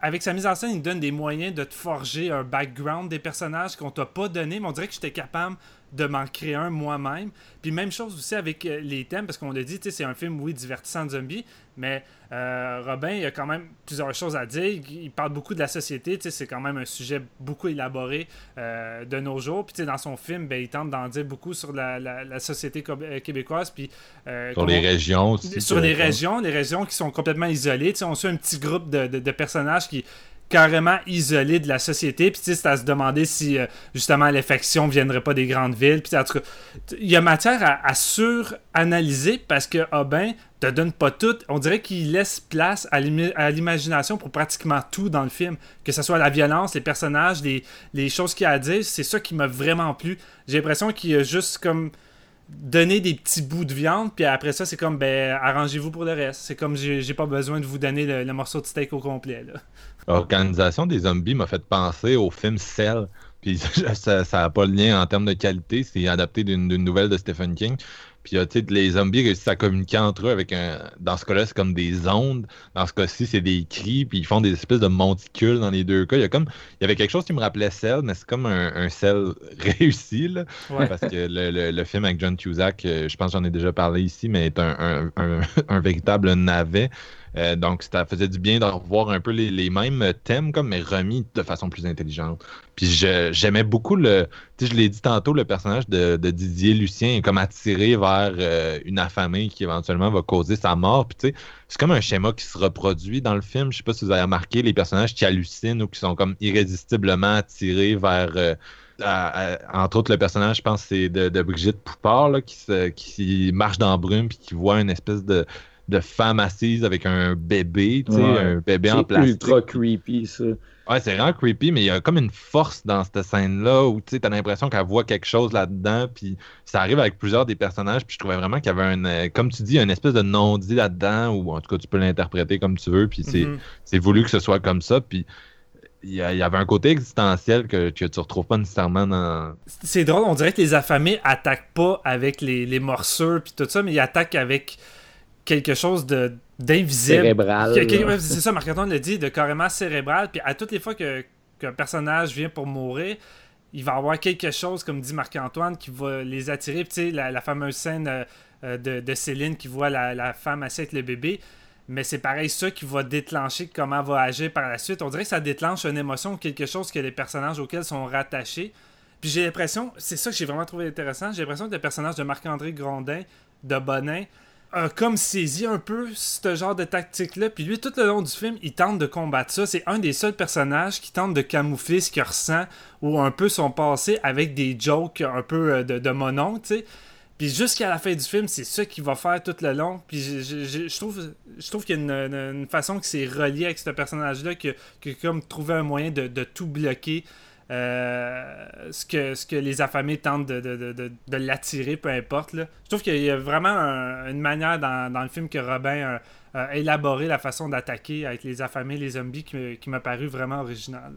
Speaker 1: avec sa mise en scène, il donne des moyens de te forger un background des personnages qu'on t'a pas donné, mais on dirait que j'étais capable de m'en créer un moi-même. Puis même chose aussi avec euh, les thèmes, parce qu'on l'a dit, c'est un film, oui, divertissant de zombies, mais euh, Robin, il a quand même plusieurs choses à dire. Il parle beaucoup de la société, c'est quand même un sujet beaucoup élaboré euh, de nos jours. Puis dans son film, ben, il tente d'en dire beaucoup sur la, société québécoise. Puis,
Speaker 2: sur les régions aussi.
Speaker 1: Sur les régions, les régions qui sont complètement isolées. on suit un petit groupe de personnages qui carrément isolé de la société. Puis, c'est à se demander si, euh, justement, l'infection ne viendrait pas des grandes villes. Puis, en tout cas, il y a matière à, suranalyser parce que Aubin te donne pas tout. On dirait qu'il laisse place à l'imagination pour pratiquement tout dans le film. Que ce soit la violence, les personnages, les, les choses qu'il a à dire. C'est ça qui m'a vraiment plu. J'ai l'impression qu'il a juste comme donner des petits bouts de viande, puis après ça, c'est comme, ben, arrangez-vous pour le reste. C'est comme, j'ai pas besoin de vous donner le, morceau de steak au complet.
Speaker 2: L'organisation des zombies m'a fait penser au film Cell. Puis ça n'a pas le lien en termes de qualité, c'est adapté d'une nouvelle de Stephen King. Puis, tu sais, les zombies réussissent à communiquer entre eux avec un. Dans ce cas-là, c'est comme des ondes. Dans ce cas-ci, c'est des cris. Puis, ils font des espèces de monticules dans les deux cas. Il y a comme. Il y avait quelque chose qui me rappelait Cell, mais c'est comme un, un Cell réussi, là. Parce que le, le, film avec John Cusack, euh, je pense que j'en ai déjà parlé ici, mais est un, un, un véritable navet. Euh, donc, ça faisait du bien de revoir un peu les, mêmes thèmes, comme, mais remis de façon plus intelligente. Puis j'aimais beaucoup le. Tu sais, je l'ai dit tantôt, le personnage de, Didier Lucien est comme attiré vers euh, une affamée qui éventuellement va causer sa mort. Puis tu sais, c'est comme un schéma qui se reproduit dans le film. Je sais pas si vous avez remarqué les personnages qui hallucinent ou qui sont comme irrésistiblement attirés vers. Euh, entre autres, le personnage, je pense, c'est de, Brigitte Poupard qui, qui marche dans la brume puis qui voit une espèce de, de femme assise avec un bébé, tu sais,
Speaker 3: Ouais.
Speaker 2: un bébé en
Speaker 3: C'est
Speaker 2: plastique.
Speaker 3: ultra creepy, ça.
Speaker 2: Ouais, c'est vraiment creepy, mais il y a comme une force dans cette scène-là où tu as l'impression qu'elle voit quelque chose là-dedans, puis ça arrive avec plusieurs des personnages, puis je trouvais vraiment qu'il y avait un, euh, comme tu dis, une espèce de non-dit là-dedans, ou en tout cas tu peux l'interpréter comme tu veux, puis c'est
Speaker 1: Mhm.
Speaker 2: c'est voulu que ce soit comme ça, puis il y, a- il y avait un côté existentiel que, que tu retrouves pas nécessairement dans...
Speaker 1: C'est drôle, on dirait que les affamés attaquent pas avec les, les morsures puis tout ça, mais ils attaquent avec quelque chose de d'invisible.
Speaker 3: Cérébral.
Speaker 1: C'est ça, Marc-Antoine le dit, de carrément cérébral. Puis à toutes les fois que- qu'un personnage vient pour mourir, il va avoir quelque chose, comme dit Marc-Antoine, qui va les attirer. Puis tu sais, la, la fameuse scène euh, euh, de, de Céline qui voit la, la femme assise avec le bébé. Mais c'est pareil, ça qui va déclencher comment elle va agir par la suite. On dirait que ça déclenche une émotion ou quelque chose que les personnages auxquels sont rattachés. Puis j'ai l'impression, c'est ça que j'ai vraiment trouvé intéressant, j'ai l'impression que le personnage de Marc-André Grondin, de Bonin, a comme saisi un peu ce genre de tactique-là. Puis lui, tout le long du film, il tente de combattre ça. C'est un des seuls personnages qui tente de camoufler ce qu'il ressent ou un peu son passé avec des jokes un peu euh, de, de monon, tu sais. Puis jusqu'à la fin du film, c'est ça qu'il va faire tout le long. Puis je, trouve, je trouve qu'il y a une, façon que c'est relié avec ce personnage-là, que, que comme trouver un moyen de tout bloquer. Euh, ce, que, ce que les affamés tentent de, de, de, de- de l'attirer, peu importe. Là. Je trouve qu'il y a vraiment un- une manière dans, dans le film que Robin a, a élaboré la façon d'attaquer avec les affamés, les zombies, qui, me- qui m'a paru vraiment original.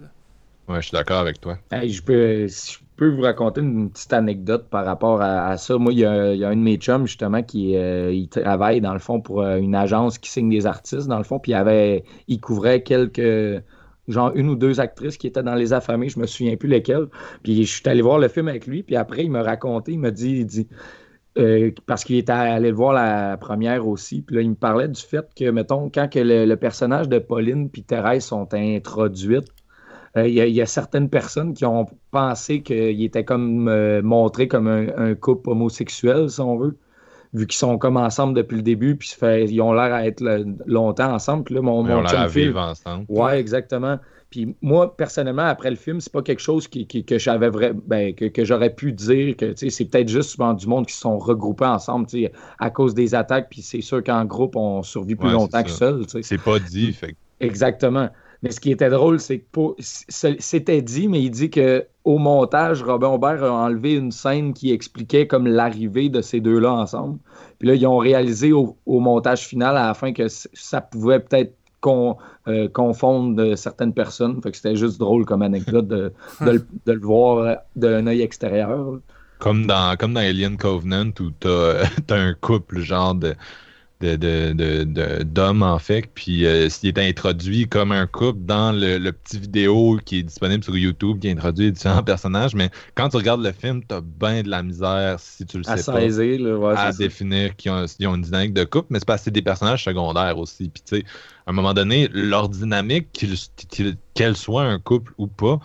Speaker 2: Ouais, je suis d'accord avec toi.
Speaker 3: Hey, je, peux, si je peux vous raconter une petite anecdote par rapport à, à ça. Moi, il y, a, il y a un de mes chums, justement, qui euh, il travaille, dans le fond, pour euh, une agence qui signe des artistes, dans le fond, puis il, avait, il couvrait quelques, genre une ou deux actrices qui étaient dans Les Affamés, je me souviens plus lesquelles. Puis je suis allé voir le film avec lui, puis après, il m'a raconté, il m'a dit, euh, parce qu'il était allé le voir la première aussi, puis là, il me parlait du fait que, mettons, quand que le, personnage de Pauline puis Thérèse sont introduites, euh, il y, a- il y a certaines personnes qui ont pensé qu'il était comme euh, montré comme un, un couple homosexuel, si on veut, vu qu'ils sont comme ensemble depuis le début, puis fait- ils ont l'air à être le- longtemps ensemble. Puis là, mon,
Speaker 2: Ils
Speaker 3: mon
Speaker 2: ont à
Speaker 3: Phil-
Speaker 2: vivre ensemble.
Speaker 3: Ouais, exactement. Puis moi, personnellement, après le film, c'est pas quelque chose qui, qui- que j'avais vrai, ben, que, que j'aurais pu dire que c'est peut-être juste souvent du monde qui se sont regroupés ensemble à cause des attaques. Puis c'est sûr qu'en groupe, on survit plus
Speaker 2: Ouais,
Speaker 3: longtemps que seul.
Speaker 2: C'est pas dit, fait
Speaker 3: Exactement. Mais ce qui était drôle, c'est que c'était dit, mais il dit que au montage, Robin Aubert a enlevé une scène qui expliquait comme l'arrivée de ces deux-là ensemble. Puis là, ils ont réalisé au, au montage final à la fin que ça pouvait peut-être euh, confondre certaines personnes. Fait que c'était juste drôle comme anecdote de, de le- de le voir euh, d'un œil extérieur.
Speaker 2: Comme dans, comme dans Alien Covenant où t'as t'as un couple genre de de- de- de- de- d'hommes en fait, puis euh, s'il est introduit comme un couple dans le, le petit vidéo qui est disponible sur YouTube qui introduit différents personnages, mais quand tu regardes le film, t'as bien de la misère si tu le
Speaker 3: À
Speaker 2: sais pas
Speaker 3: saisir, là, ouais,
Speaker 2: à définir qu'ils ont, une dynamique de couple, mais c'est parce que c'est des personnages secondaires aussi. Puis tu sais, à un moment donné, leur dynamique, qu'elle soit un couple ou pas,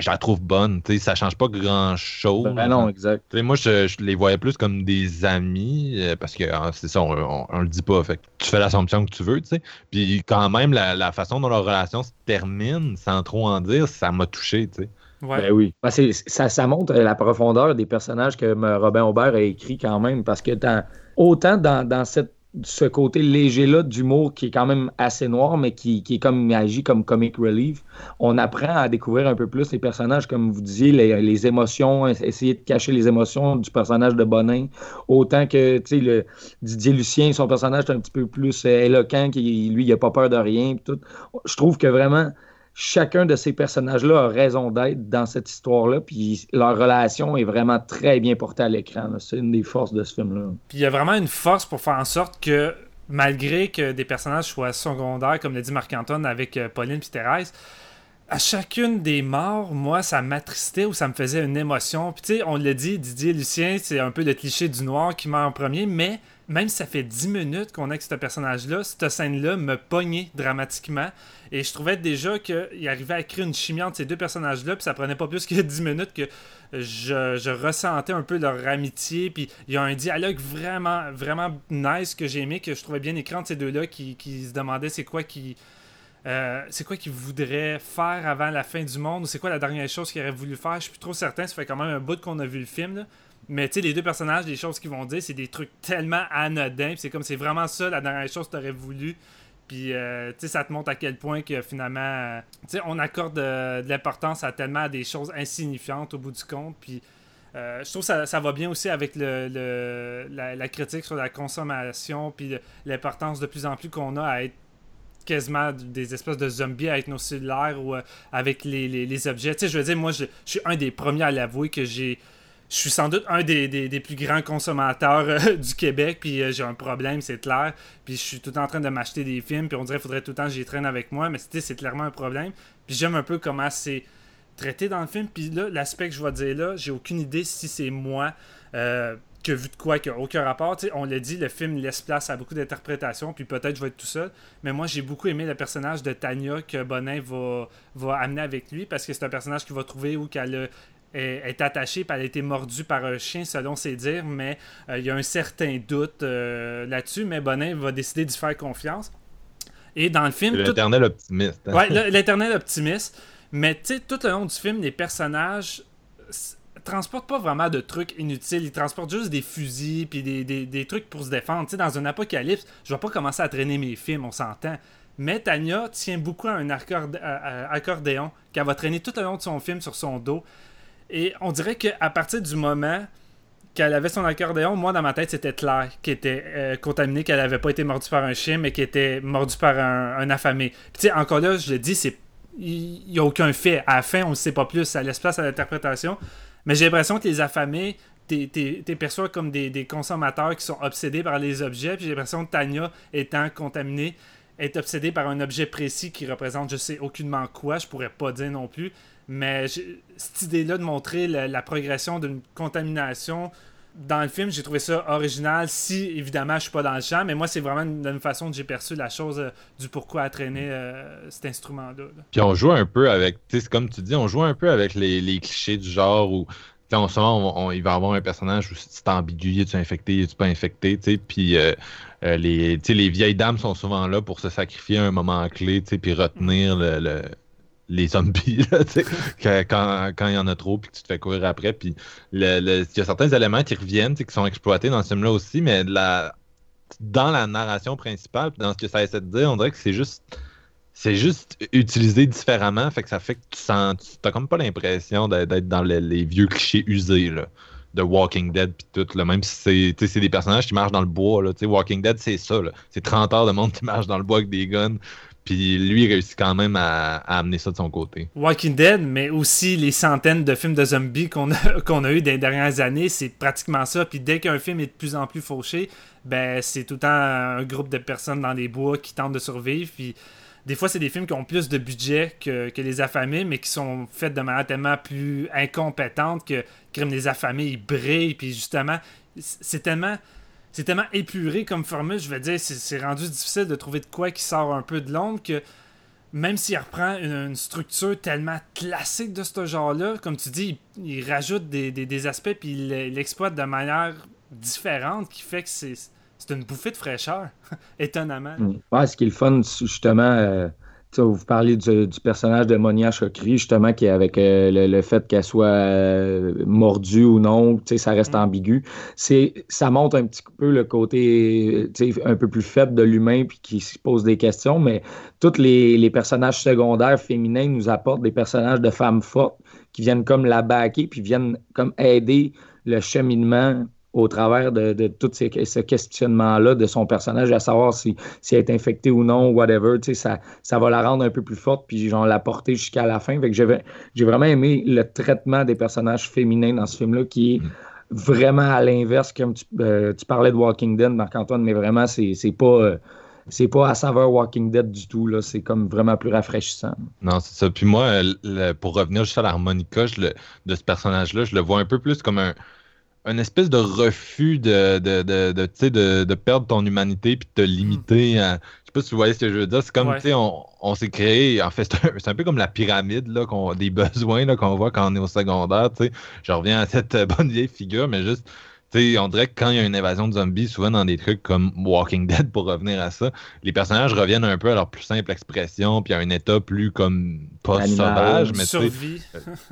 Speaker 2: je la trouve bonne. Tu sais, ça change pas grand-chose.
Speaker 3: Ben non, exact.
Speaker 2: Moi, je, je les voyais plus comme des amis, euh, parce que ah, c'est ça, on, on- on le dit pas. Fait que tu fais l'assumption que tu veux, tu sais. Puis quand même, la, la façon dont leur relation se termine, sans trop en dire, ça m'a touché, tu sais.
Speaker 1: Ouais.
Speaker 3: Ben oui. Ben, c'est- ça, ça montre la profondeur des personnages que euh, Robin Aubert a écrit quand même, parce que dans, autant dans, dans cette, ce côté léger-là d'humour qui est quand même assez noir, mais qui, qui est comme agit comme comic relief, on apprend à découvrir un peu plus les personnages, comme vous disiez, les, les émotions, essayer de cacher les émotions du personnage de Bonin, autant que le Didier Lucien, son personnage est un petit peu plus euh, éloquent, qui, lui, il a pas peur de rien. Je trouve que vraiment chacun de ces personnages-là a raison d'être dans cette histoire-là, puis leur relation est vraiment très bien portée à l'écran. C'est une des forces de ce film-là.
Speaker 1: Puis il y a vraiment une force pour faire en sorte que, malgré que des personnages soient secondaires, comme l'a dit Marc-Antoine avec euh, Pauline et Thérèse, à chacune des morts, moi, ça m'attristait ou ça me faisait une émotion. Puis tu sais, on l'a dit, Didier Lucien, c'est un peu le cliché du noir qui meurt en premier, mais même si ça fait 10 minutes qu'on est avec ce personnage-là, cette scène-là me pognait dramatiquement. Et je trouvais déjà qu'il arrivait à créer une chimie entre ces deux personnages-là, puis ça prenait pas plus que 10 minutes que je, ressentais un peu leur amitié. Puis il y a un dialogue vraiment, vraiment nice que j'ai aimé, que je trouvais bien écrit entre ces deux-là, qui, qui se demandaient c'est quoi qui. euh, quoi qu'ils voudraient faire avant la fin du monde ou c'est quoi la dernière chose qu'ils auraient voulu faire. Je suis plus trop certain. Ça fait quand même un bout qu'on a vu le film. là. Mais tu sais, les deux personnages, les choses qu'ils vont dire, c'est des trucs tellement anodins. C'est comme c'est vraiment ça la dernière chose que tu aurais voulu. Puis, euh, tu sais, ça te montre à quel point que finalement, euh, tu sais, on accorde de, l'importance à tellement des choses insignifiantes au bout du compte. Puis, euh, je trouve que ça, va bien aussi avec le, la, critique sur la consommation, puis l'importance de plus en plus qu'on a à être quasiment des espèces de zombies avec nos cellulaires ou avec les, objets. Tu sais, je veux dire, moi, je suis un des premiers à l'avouer que j'ai je suis sans doute un des, plus grands consommateurs euh, du Québec, puis euh, j'ai un problème, c'est clair. Puis je suis tout le temps en train de m'acheter des films, puis on dirait qu'il faudrait tout le temps que j'y traîne avec moi, mais c'est clairement un problème. Puis j'aime un peu comment c'est traité dans le film. Puis là, l'aspect que je vais dire là, j'ai aucune idée si c'est moi euh, que vu de quoi, qui n'a aucun rapport. on l'a dit, le film laisse place à beaucoup d'interprétations, puis peut-être je vais être tout seul. Mais moi, j'ai beaucoup aimé le personnage de Tania que Bonin va, va amener avec lui, parce que c'est un personnage qu'il va trouver où qu'elle a est, attachée, puis elle a été mordue par un chien, selon ses dires, mais euh, il y a un certain doute euh, là-dessus, mais Bonin va décider d'y faire confiance. Et dans le film.
Speaker 2: L'éternel optimiste.
Speaker 1: Hein. Ouais, l'éternel optimiste. Mais tu sais, tout le long du film, les personnages transportent pas vraiment de trucs inutiles. Ils transportent juste des fusils puis des, trucs pour se défendre. Tu sais, dans un apocalypse, je vais pas commencer à traîner mes films, on s'entend. Mais Tanya tient beaucoup à un accordéon qu'elle va traîner tout le long de son film sur son dos. Et on dirait qu'à partir du moment qu'elle avait son accordéon, moi dans ma tête c'était clair qu'elle était euh, contaminée, qu'elle n'avait pas été mordue par un chien, mais qu'elle était mordue par un, affamé. tu sais, encore là, je le dis, il n'y a aucun fait. À la fin, on ne sait pas plus, ça laisse place à l'interprétation. Mais j'ai l'impression que les affamés, t'es perçois comme des, consommateurs qui sont obsédés par les objets. Puis j'ai l'impression que Tanya, étant contaminée, est obsédée par un objet précis qui représente je sais aucunement quoi, je pourrais pas dire non plus. Mais cette idée-là de montrer la, progression d'une contamination dans le film, j'ai trouvé ça original. Si, évidemment, je suis pas dans le champ, mais moi, c'est vraiment une, façon que j'ai perçu la chose euh, du pourquoi a traîné euh, cet instrument-là.
Speaker 2: Puis on joue un peu avec, sais, comme tu dis, on joue un peu avec les, clichés du genre où, en ce moment, il va avoir un personnage où c'est ambigu, es-tu infecté, es-tu pas infecté, tu sais, puis euh, les, les vieilles dames sont souvent là pour se sacrifier à un moment clé, tu sais, puis retenir le les zombies, quand, quand il y en a trop, puis que tu te fais courir après. Puis il y a certains éléments qui reviennent, qui sont exploités dans ce film-là aussi, mais la, dans la narration principale, dans ce que ça essaie de dire, on dirait que c'est juste. C'est juste utilisé différemment, fait que ça fait que tu sens. Comme pas l'impression d'être dans les, vieux clichés usés là, de Walking Dead puis tout. Là, même si c'est des personnages qui marchent dans le bois. Là, Walking Dead, c'est ça. C'est 30 heures de monde qui marche dans le bois avec des guns. Puis lui, il réussit quand même à, amener ça de son côté.
Speaker 1: Walking Dead, mais aussi les centaines de films de zombies qu'on a, qu'on a eu des dernières années, c'est pratiquement ça. Puis dès qu'un film est de plus en plus fauché, ben c'est tout le temps un groupe de personnes dans les bois qui tentent de survivre. Puis des fois, c'est des films qui ont plus de budget que, que, Les Affamés, mais qui sont faits de manière tellement plus incompétente que Crime Les Affamés, ils brillent. Puis justement, c'est tellement c'est tellement épuré comme formule, je vais dire, c'est rendu difficile de trouver de quoi qui sort un peu de l'ombre que même s'il reprend une, structure tellement classique de ce genre-là, comme tu dis, il, rajoute des, aspects puis il l'exploite de manière différente qui fait que c'est une bouffée de fraîcheur, étonnamment.
Speaker 3: Ouais, ce qui est le fun, justement, euh, vous parlez du, personnage de Monia Chokri, justement, qui avec euh, le, fait qu'elle soit euh, mordue ou non, ça reste mm. ambigu. C'est, ça montre un petit peu le côté un peu plus faible de l'humain puis qui se pose des questions, mais tous les, personnages secondaires féminins nous apportent des personnages de femmes fortes qui viennent comme la baquer puis viennent comme aider le cheminement au travers de, de tout ces, ce questionnement-là de son personnage, à savoir si, si elle est infectée ou non, whatever, ça, ça va la rendre un peu plus forte, puis genre la porter jusqu'à la fin. Fait que j'ai vraiment aimé le traitement des personnages féminins dans ce film-là, qui est mm. vraiment à l'inverse, comme tu, euh, tu, parlais de Walking Dead, Marc-Antoine, mais vraiment, c'est pas... Euh, c'est pas à saveur Walking Dead du tout. Là. C'est comme vraiment plus rafraîchissant.
Speaker 2: Non, c'est ça. Puis moi, pour revenir juste à l'harmonica de ce personnage-là, je le vois un peu plus comme un, un espèce de refus de, de, de, de, de perdre ton humanité puis de te limiter à. Je sais pas si vous voyez ce que je veux dire. C'est comme, tu sais, on, on s'est créé. En fait, c'est un, peu comme la pyramide là, des besoins qu'on voit quand on est au secondaire. Sais. Je reviens à cette bonne vieille figure, mais juste sais, on dirait que quand il y a une invasion de zombies, souvent dans des trucs comme Walking Dead, pour revenir à ça, les personnages reviennent un peu à leur plus simple expression, puis à un état plus comme pas sauvage, mais tu sais,
Speaker 1: Survie.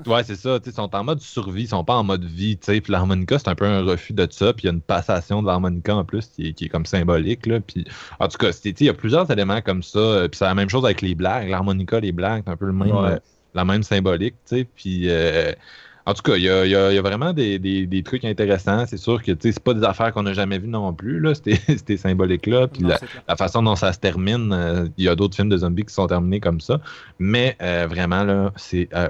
Speaker 2: Ouais, c'est ça. Ils sont en mode survie, ils sont pas en mode vie. Puis l'harmonica, c'est un peu un refus de ça. Puis il y a une passation de l'harmonica en plus qui est, qui est comme symbolique. Là. Puis, en tout cas, il y a plusieurs éléments comme ça. euh, Puis c'est la même chose avec les blagues. L'harmonica, les blagues, c'est un peu le même,
Speaker 3: Ouais.
Speaker 2: euh, la même symbolique. Puis euh, en tout cas, il y a, il y a- il y a vraiment des, des- des trucs intéressants. C'est sûr que c'est pas des affaires qu'on n'a jamais vues non plus, là, ces, symboliques-là. Puis
Speaker 1: Non,
Speaker 2: la, façon dont ça se termine, euh, il y a d'autres films de zombies qui sont terminés comme ça. Mais euh, vraiment, là, c'est euh,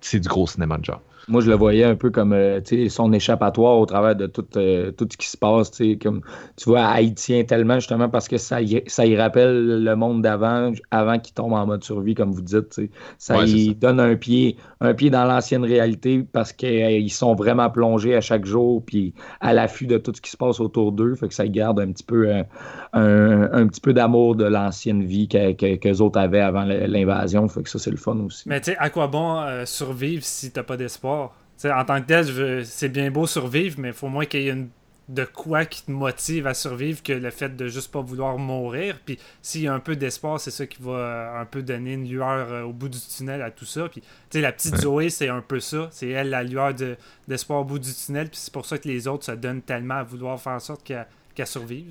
Speaker 2: c'est du gros cinéma de genre.
Speaker 3: Moi, je le voyais un peu comme euh, tu sais, son échappatoire au travers de tout, euh, tout ce qui se passe. tu sais, Comme, tu vois, haïtien tellement justement parce que ça y, ça y rappelle le monde d'avant, avant qu'il tombe en mode survie, comme vous dites. tu sais. Ça
Speaker 2: Ouais,
Speaker 3: y donne un pied, un pied dans l'ancienne réalité parce qu'ils sont vraiment plongés à chaque jour puis à l'affût de tout ce qui se passe autour d'eux. Fait que ça garde un petit peu, euh, un, un petit peu d'amour de l'ancienne vie que, que, qu'eux autres avaient avant l'invasion. Fait que ça, c'est le fun aussi.
Speaker 1: Mais tu sais, à quoi bon euh, survivre si t'as pas d'espoir? En tant que tel, c'est bien beau survivre, mais il faut au moins qu'il y ait une- de quoi qui te motive à survivre que le fait de juste pas vouloir mourir. Puis s'il y a un peu d'espoir, c'est ça qui va euh, un peu donner une lueur euh, au bout du tunnel à tout ça. Puis la petite
Speaker 2: Ouais.
Speaker 1: Zoé, c'est un peu ça. C'est elle la lueur de- d'espoir au bout du tunnel. Puis c'est pour ça que les autres se donnent tellement à vouloir faire en sorte qu'elle qu'elle survive.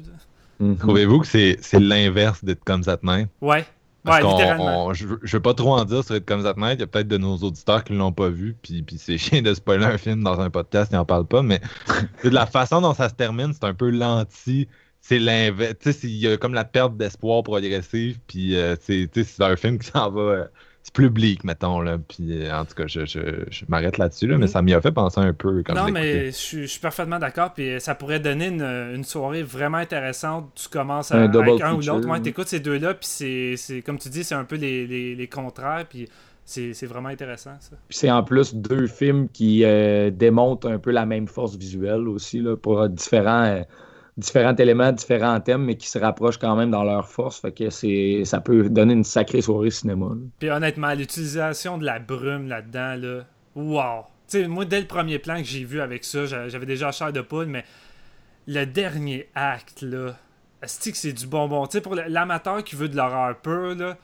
Speaker 3: Mhm.
Speaker 2: Trouvez-vous que c'est l'inverse d'être comme That Night?
Speaker 1: Ouais.
Speaker 2: Parce
Speaker 1: Ouais,
Speaker 2: qu'on-
Speaker 1: littéralement.
Speaker 2: on- je, veux- je veux pas trop en dire sur être comme That Night. Il y a peut-être de nos auditeurs qui l'ont pas vu, puis, puis c'est chiant de spoiler un film dans un podcast, ils en parlent pas, mais de la façon dont ça se termine, c'est un peu lenti. C'est l'inverse. Il y a comme la perte d'espoir progressive, puis euh, c'est un film qui s'en va. euh, c'est plus bleak, mettons, là. Puis en tout cas, je, je, je m'arrête là-dessus, là, mais
Speaker 1: Mhm.
Speaker 2: ça m'y a fait penser un peu quand
Speaker 1: Non,
Speaker 2: je
Speaker 1: mais je suis, je suis parfaitement d'accord. Puis euh, ça pourrait donner une, une soirée vraiment intéressante. Tu commences
Speaker 3: Un
Speaker 1: à, avec un ou l'autre. Ouais,
Speaker 3: oui.
Speaker 1: t'écoutes ces deux-là. Puis c'est, c'est- comme tu dis, c'est un peu les, les, les contraires. Puis c'est, c'est vraiment intéressant, ça.
Speaker 3: Puis c'est en plus deux films qui euh, démontrent un peu la même force visuelle aussi, là, pour différents, euh, différents éléments, différents thèmes, mais qui se rapprochent quand même dans leur force. Fait que c'est, ça peut donner une sacrée soirée cinéma.
Speaker 1: Puis honnêtement, l'utilisation de la brume là-dedans, là, wow! Tu sais, moi, dès le premier plan que j'ai vu avec ça, j'a- j'avais déjà chair de poule, mais le dernier acte, là, est que c'est du bonbon? Tu sais, pour l'amateur qui veut de l'horreur pure, là,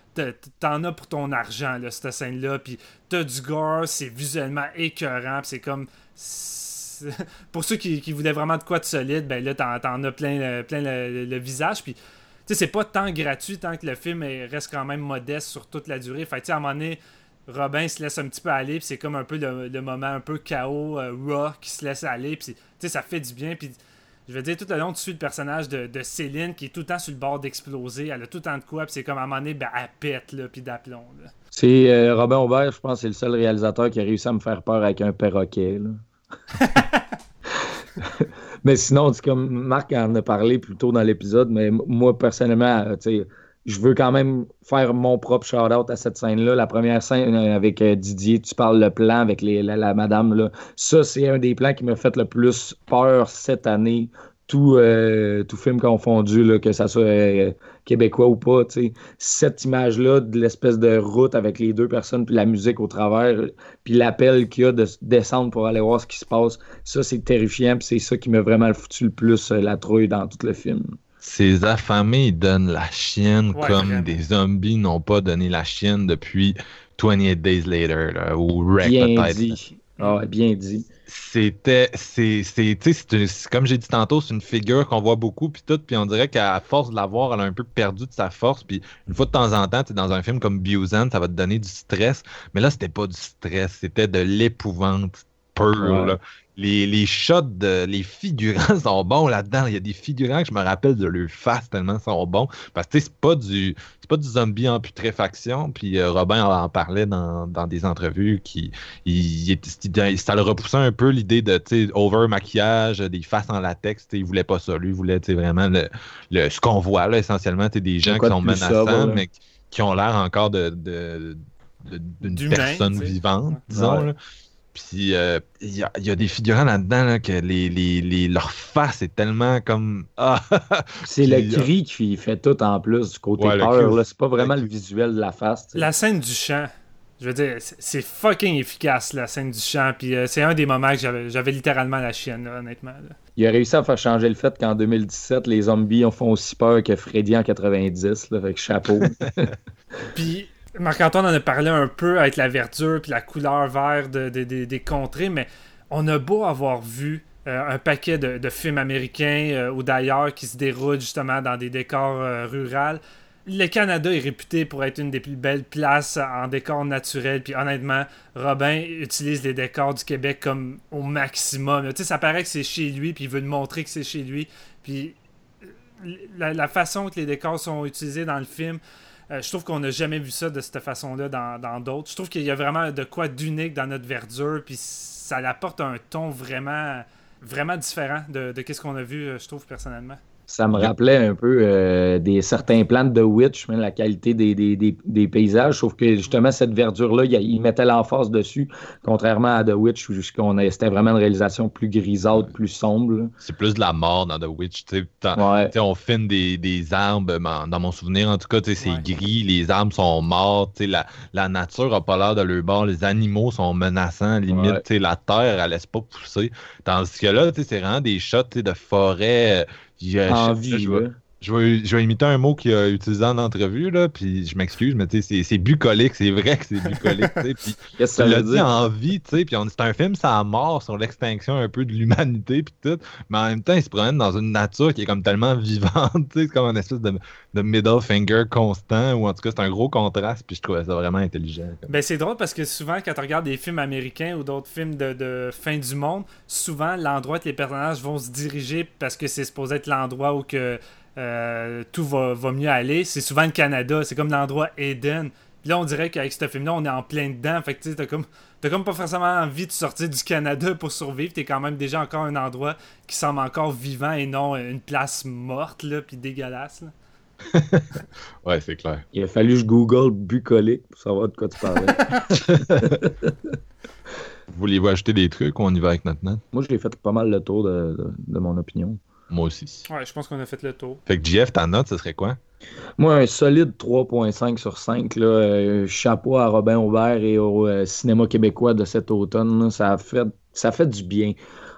Speaker 1: t'en as pour ton argent, là, cette scène-là. Puis t'as du gore, c'est visuellement écœurant, c'est comme... Pour ceux qui, voulaient vraiment de quoi de solide, ben là, t'en t'en as plein, le- plein le, visage, puis... Tu sais, c'est pas tant gratuit tant que le film est- reste quand même modeste sur toute la durée. Fait tu sais, à un moment donné, Robin se laisse un petit peu aller, puis c'est comme un peu le, moment un peu chaos, euh, raw, qui se laisse aller, puis tu sais, ça fait du bien, puis je veux dire, tout le long, tu suis le personnage de, Céline qui est tout le temps sur le bord d'exploser, elle a tout le temps de quoi, puis c'est comme à un moment donné, ben, elle pète, là, puis d'aplomb.
Speaker 3: C'est euh, Robin Aubert, je pense c'est le seul réalisateur qui a réussi à me faire peur avec un perroquet. là. mais sinon, comme Marc en a parlé plus tôt dans l'épisode, mais moi, personnellement, euh, je veux quand même faire mon propre shout-out à cette scène-là. La première scène euh, avec euh, Didier, tu parles le plan avec la, la madame. Là. Ça, c'est un des plans qui m'a fait le plus peur cette année. Tout, euh, tout film confondu, là, que ça soit euh, québécois ou pas, tu sais. Cette image-là de l'espèce de route avec les deux personnes, puis la musique au travers, puis l'appel qu'il y a de descendre pour aller voir ce qui se passe, ça, c'est terrifiant, puis c'est ça qui m'a vraiment foutu le plus euh, la trouille dans tout le film.
Speaker 2: Ces affamés, ils donnent la chienne
Speaker 1: Ouais,
Speaker 2: comme
Speaker 1: vraiment.
Speaker 2: des zombies n'ont pas donné la chienne depuis 28 Days Later, là, ou Wreck
Speaker 3: Bien
Speaker 2: peut-être.
Speaker 3: dit. Ah, bien dit.
Speaker 2: C'était, c'est, comme j'ai dit tantôt, c'est une figure qu'on voit beaucoup, puis tout, puis on dirait qu'à force de la voir, elle a un peu perdu de sa force, puis une fois de temps en temps, tu sais, dans un film comme Busan, ça va te donner du stress, mais là, c'était pas du stress, c'était de l'épouvante pure,
Speaker 3: Ouais.
Speaker 2: là. Les, les shots, de, les figurants sont bons là-dedans. Il y a des figurants que je me rappelle de leur face tellement ils sont bons. Parce que c'est pas du c'est pas du zombie en putréfaction. Puis euh, Robin en parlait dans, dans des entrevues qui il, ça le repoussait un peu l'idée de tu sais, over maquillage, des faces en latex. Il voulait pas ça. Lui, il voulait tu sais, vraiment le, le- ce qu'on voit là, essentiellement, des gens qui sont menaçants,
Speaker 3: sobre,
Speaker 2: mais qui- qui ont l'air encore de, de- de- d'une personne vivante, disons.
Speaker 3: Ouais.
Speaker 2: là. Puis euh, il y, a, il y a des figurants là-dedans là, que les, les, les- leur face est tellement comme. Ah!
Speaker 3: C'est le
Speaker 2: euh,
Speaker 3: cri qui fait tout en plus du côté
Speaker 2: Ouais,
Speaker 3: peur. C'est pas vraiment
Speaker 2: le
Speaker 3: le visuel de la face.
Speaker 1: La scène du chant. Je veux dire, c'est- fucking efficace la scène du chant. Puis euh, c'est un des moments que j'avais littéralement la chienne, là, honnêtement. là.
Speaker 3: Il a réussi à faire changer le fait qu'en 2017, les zombies en font aussi peur que Freddy en 90. Là, fait que chapeau.
Speaker 1: Puis Marc-Antoine en a parlé un peu avec la verdure puis la couleur vert de- de- de- des contrées, mais on a beau avoir vu euh, un paquet de, films américains euh, ou d'ailleurs qui se déroulent justement dans des décors euh, ruraux. Le Canada est réputé pour être une des plus belles places en décor naturel. Puis honnêtement, Robin utilise les décors du Québec comme au maximum. Tu sais, ça paraît que c'est chez lui, puis il veut nous montrer que c'est chez lui. Puis la façon que les décors sont utilisés dans le film, euh, je trouve qu'on n'a jamais vu ça de cette façon-là dans d'autres. je trouve qu'il y a vraiment de quoi d'unique dans notre verdure, puis ça apporte un ton vraiment, vraiment différent de, de ce qu'on a vu, euh, je trouve, personnellement.
Speaker 3: Ça me rappelait un peu euh, des certains plans de The Witch, même la qualité des, des, des, des paysages, sauf que justement cette verdure-là, il, mettait l'emphase dessus, contrairement à The Witch, où c'était vraiment une réalisation plus grisâtre, plus sombre.
Speaker 2: C'est plus de la mort dans The Witch. tu sais. T'en-
Speaker 3: Ouais.
Speaker 2: Tu sais, on filme des, des arbres, ben, dans mon souvenir en tout cas, tu sais, c'est
Speaker 1: Ouais.
Speaker 2: gris, les arbres sont morts, tu sais, la, la nature a pas l'air de leur bord, les animaux sont menaçants, limite,
Speaker 3: Ouais.
Speaker 2: tu sais, la terre, elle laisse pas pousser. Tandis que là, tu sais, c'est vraiment des shots tu sais, de forêt. Euh, il y a-
Speaker 3: En
Speaker 2: je-
Speaker 3: vie,
Speaker 2: je, vais, je imiter un mot qu'il a utilisé en entrevue, là, puis je m'excuse, mais tu sais, c'est- bucolique, c'est vrai que c'est bucolique, tu sais, puis
Speaker 3: Qu'est-ce que
Speaker 2: tu
Speaker 3: ça
Speaker 2: l'as
Speaker 3: veut
Speaker 2: dit
Speaker 3: dire?
Speaker 2: en vie, tu sais, puis on- c'est un film ça a mort sur l'extinction un peu de l'humanité puis tout, mais en même temps, il se promène dans une nature qui est comme tellement vivante, tu sais, c'est comme un espèce de, de middle finger constant, ou en tout cas, c'est un gros contraste, puis je trouvais ça vraiment intelligent. comme.
Speaker 1: Ben, c'est drôle parce que souvent, quand tu regardes des films américains ou d'autres films de, de fin du monde, souvent, l'endroit que les personnages vont se diriger parce que c'est supposé être l'endroit où que, euh, tout va, va mieux aller, c'est souvent le Canada. C'est comme l'endroit Eden. Puis là, on dirait qu'avec ce film-là, on est en plein dedans. Fait que tu sais, t'as comme, t'as comme pas forcément envie de sortir du Canada pour survivre. T'es quand même déjà encore un endroit qui semble encore vivant et non une place morte, là, puis dégueulasse. là.
Speaker 2: Ouais, c'est clair.
Speaker 3: Il a fallu que je google bucolique pour savoir de quoi tu parlais.
Speaker 2: Voulez-vous ajouter des trucs? Ou on y va avec notre note?
Speaker 3: Moi, j'ai fait pas mal le tour de, de- de mon opinion.
Speaker 2: Moi aussi.
Speaker 1: Ouais, je pense qu'on a fait le tour.
Speaker 2: Fait que JF, ta note, ce serait quoi?
Speaker 3: Moi, un solide 3.5 sur 5. Là, Euh, chapeau à Robin Aubert et au euh, cinéma québécois de cet automne. là. Ça, a fait, ça fait du bien.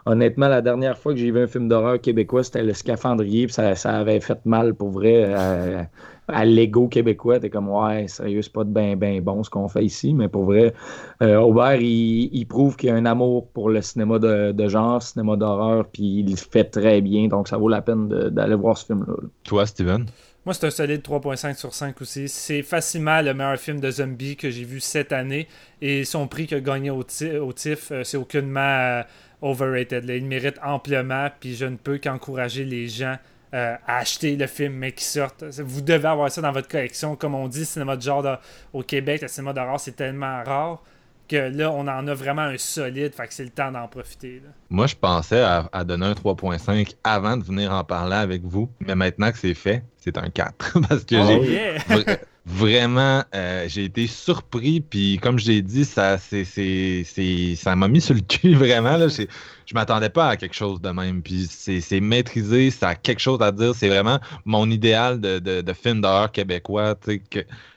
Speaker 3: Honnêtement, la dernière fois que j'ai vu un film d'horreur québécois, c'était Le Scaphandrier. puis Ça, ça avait fait mal pour vrai à, à l'ego québécois. T'es comme, ouais, sérieux, c'est pas de ben, ben bon ce qu'on fait ici. Mais pour vrai, euh, Aubert, il, il prouve qu'il y a un amour pour le cinéma de, de genre, cinéma d'horreur, puis il le fait très bien. Donc, ça vaut la peine d'aller voir ce film-là. là.
Speaker 2: Toi, Steven?
Speaker 1: Moi, c'est un solide 3.5 sur 5 aussi. C'est facilement le meilleur film de zombie que j'ai vu cette année. Et son prix qu'il a gagné au, au TIFF, euh, c'est aucunement euh, overrated. là. Il mérite amplement. Puis je ne peux qu'encourager les gens euh, à acheter le film, mais qui sortent. Vous devez avoir ça dans votre collection. Comme on dit, le cinéma de genre de- au Québec, le cinéma d'horreur, c'est tellement rare que là, on en a vraiment un solide. Fait que c'est le temps d'en profiter. là.
Speaker 2: Moi, je pensais à, à donner un 3.5 avant de venir en parler avec vous, mais maintenant que c'est fait, c'est un 4. Parce que
Speaker 3: Oh,
Speaker 2: j'ai
Speaker 1: Oh, yeah!
Speaker 2: vra- vraiment, euh, j'ai été surpris, puis comme je l'ai dit, ça, c'est, c'est, c'est- ça m'a mis sur le cul vraiment. Là. J'ai- Je m'attendais pas à quelque chose de même, puis c'est, c'est maîtrisé, ça a quelque chose à dire. C'est vraiment mon idéal de, de, de film d'horreur québécois.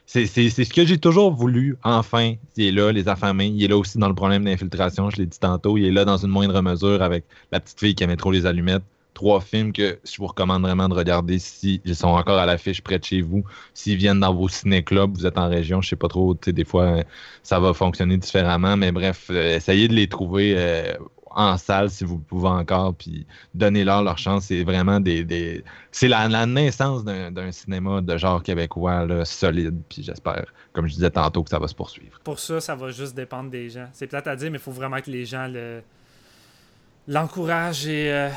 Speaker 2: c'est, c'est, c'est ce que j'ai toujours voulu, enfin. Il est là, les affamés. Il est là aussi dans le problème d'infiltration, je l'ai dit tantôt. Il est là dans une moindre mesure avec la petite fille qui aimait trop les allumettes. Trois films que je vous recommande vraiment de regarder si ils sont encore à l'affiche près de chez vous. S'ils viennent dans vos ciné-clubs, vous êtes en région, je sais pas trop, des fois, euh, ça va fonctionner différemment. Mais bref, euh, essayez de les trouver euh, en salle si vous pouvez encore, puis donnez-leur leur chance. C'est vraiment des. des- C'est la, naissance d'un cinéma de genre québécois solide, puis j'espère, comme je disais tantôt, que ça va se poursuivre.
Speaker 1: pour ça, ça va juste dépendre des gens. C'est plate à dire, mais il faut vraiment que les gens le l'encouragent et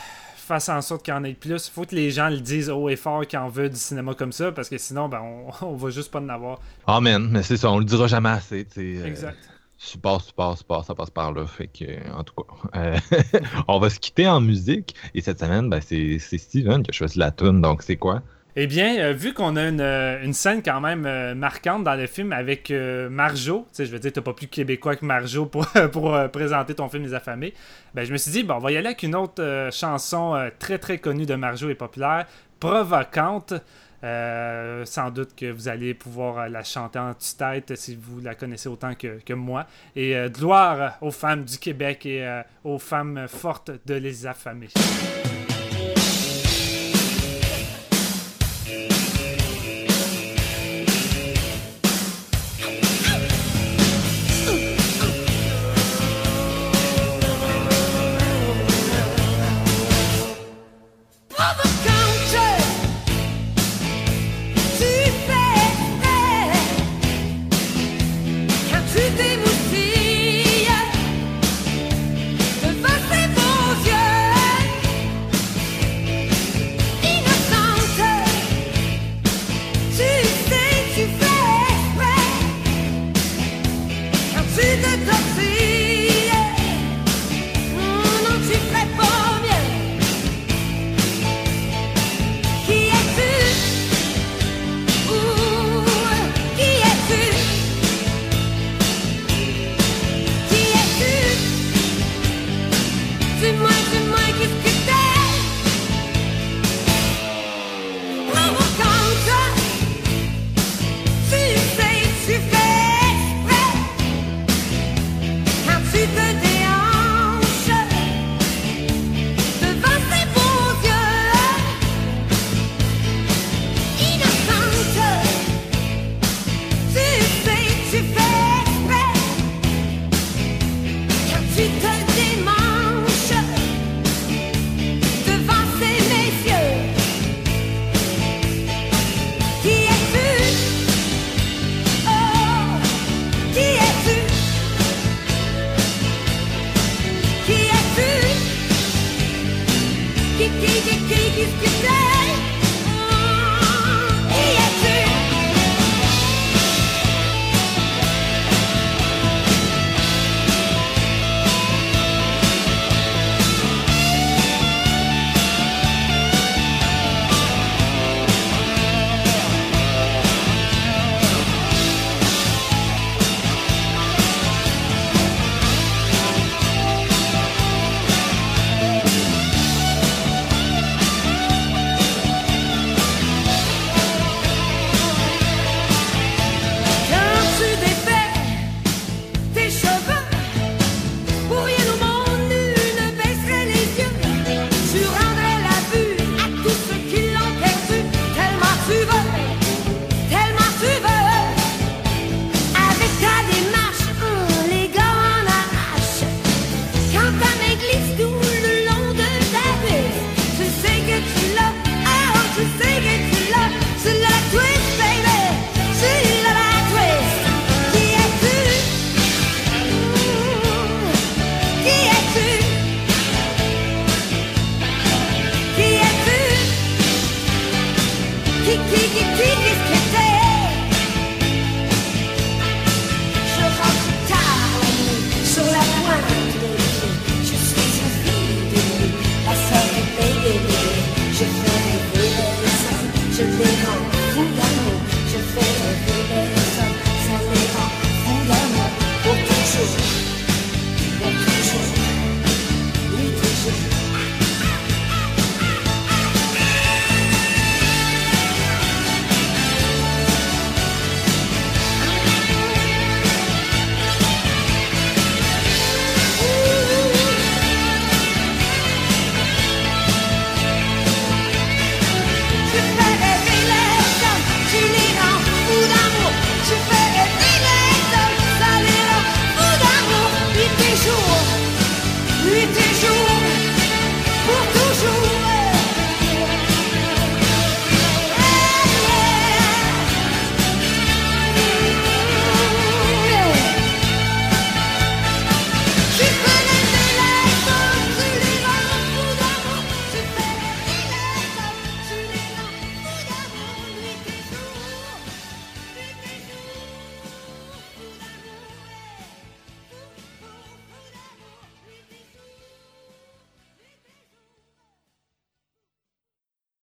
Speaker 1: fassent en sorte qu'il y en ait plus. Il faut que les gens le disent haut et fort qu'ils en veulent du cinéma comme ça, parce que sinon, ben, on, on va juste pas en avoir.
Speaker 2: Amen, mais c'est ça, on le dira jamais assez. euh,
Speaker 1: Exact.
Speaker 2: Support, support, support, ça passe par là. Fait que, euh, en tout cas, euh, on va se quitter en musique. Et cette semaine, ben, c'est c'est Steven qui a choisi la tune. Donc, c'est quoi?
Speaker 1: Eh bien, euh, vu qu'on a une, euh, scène quand même euh, marquante dans le film avec Marjo, tu sais, je veux dire, t'as pas plus québécois que Marjo pour, présenter ton film Les Affamés, ben, je me suis dit, bon, on va y aller avec une autre chanson très très connue de Marjo et populaire, provocante.
Speaker 6: Sans doute que vous allez pouvoir la chanter en tue-tête si vous la connaissez autant que, que moi. Et gloire aux femmes du Québec et aux femmes fortes de les affamer.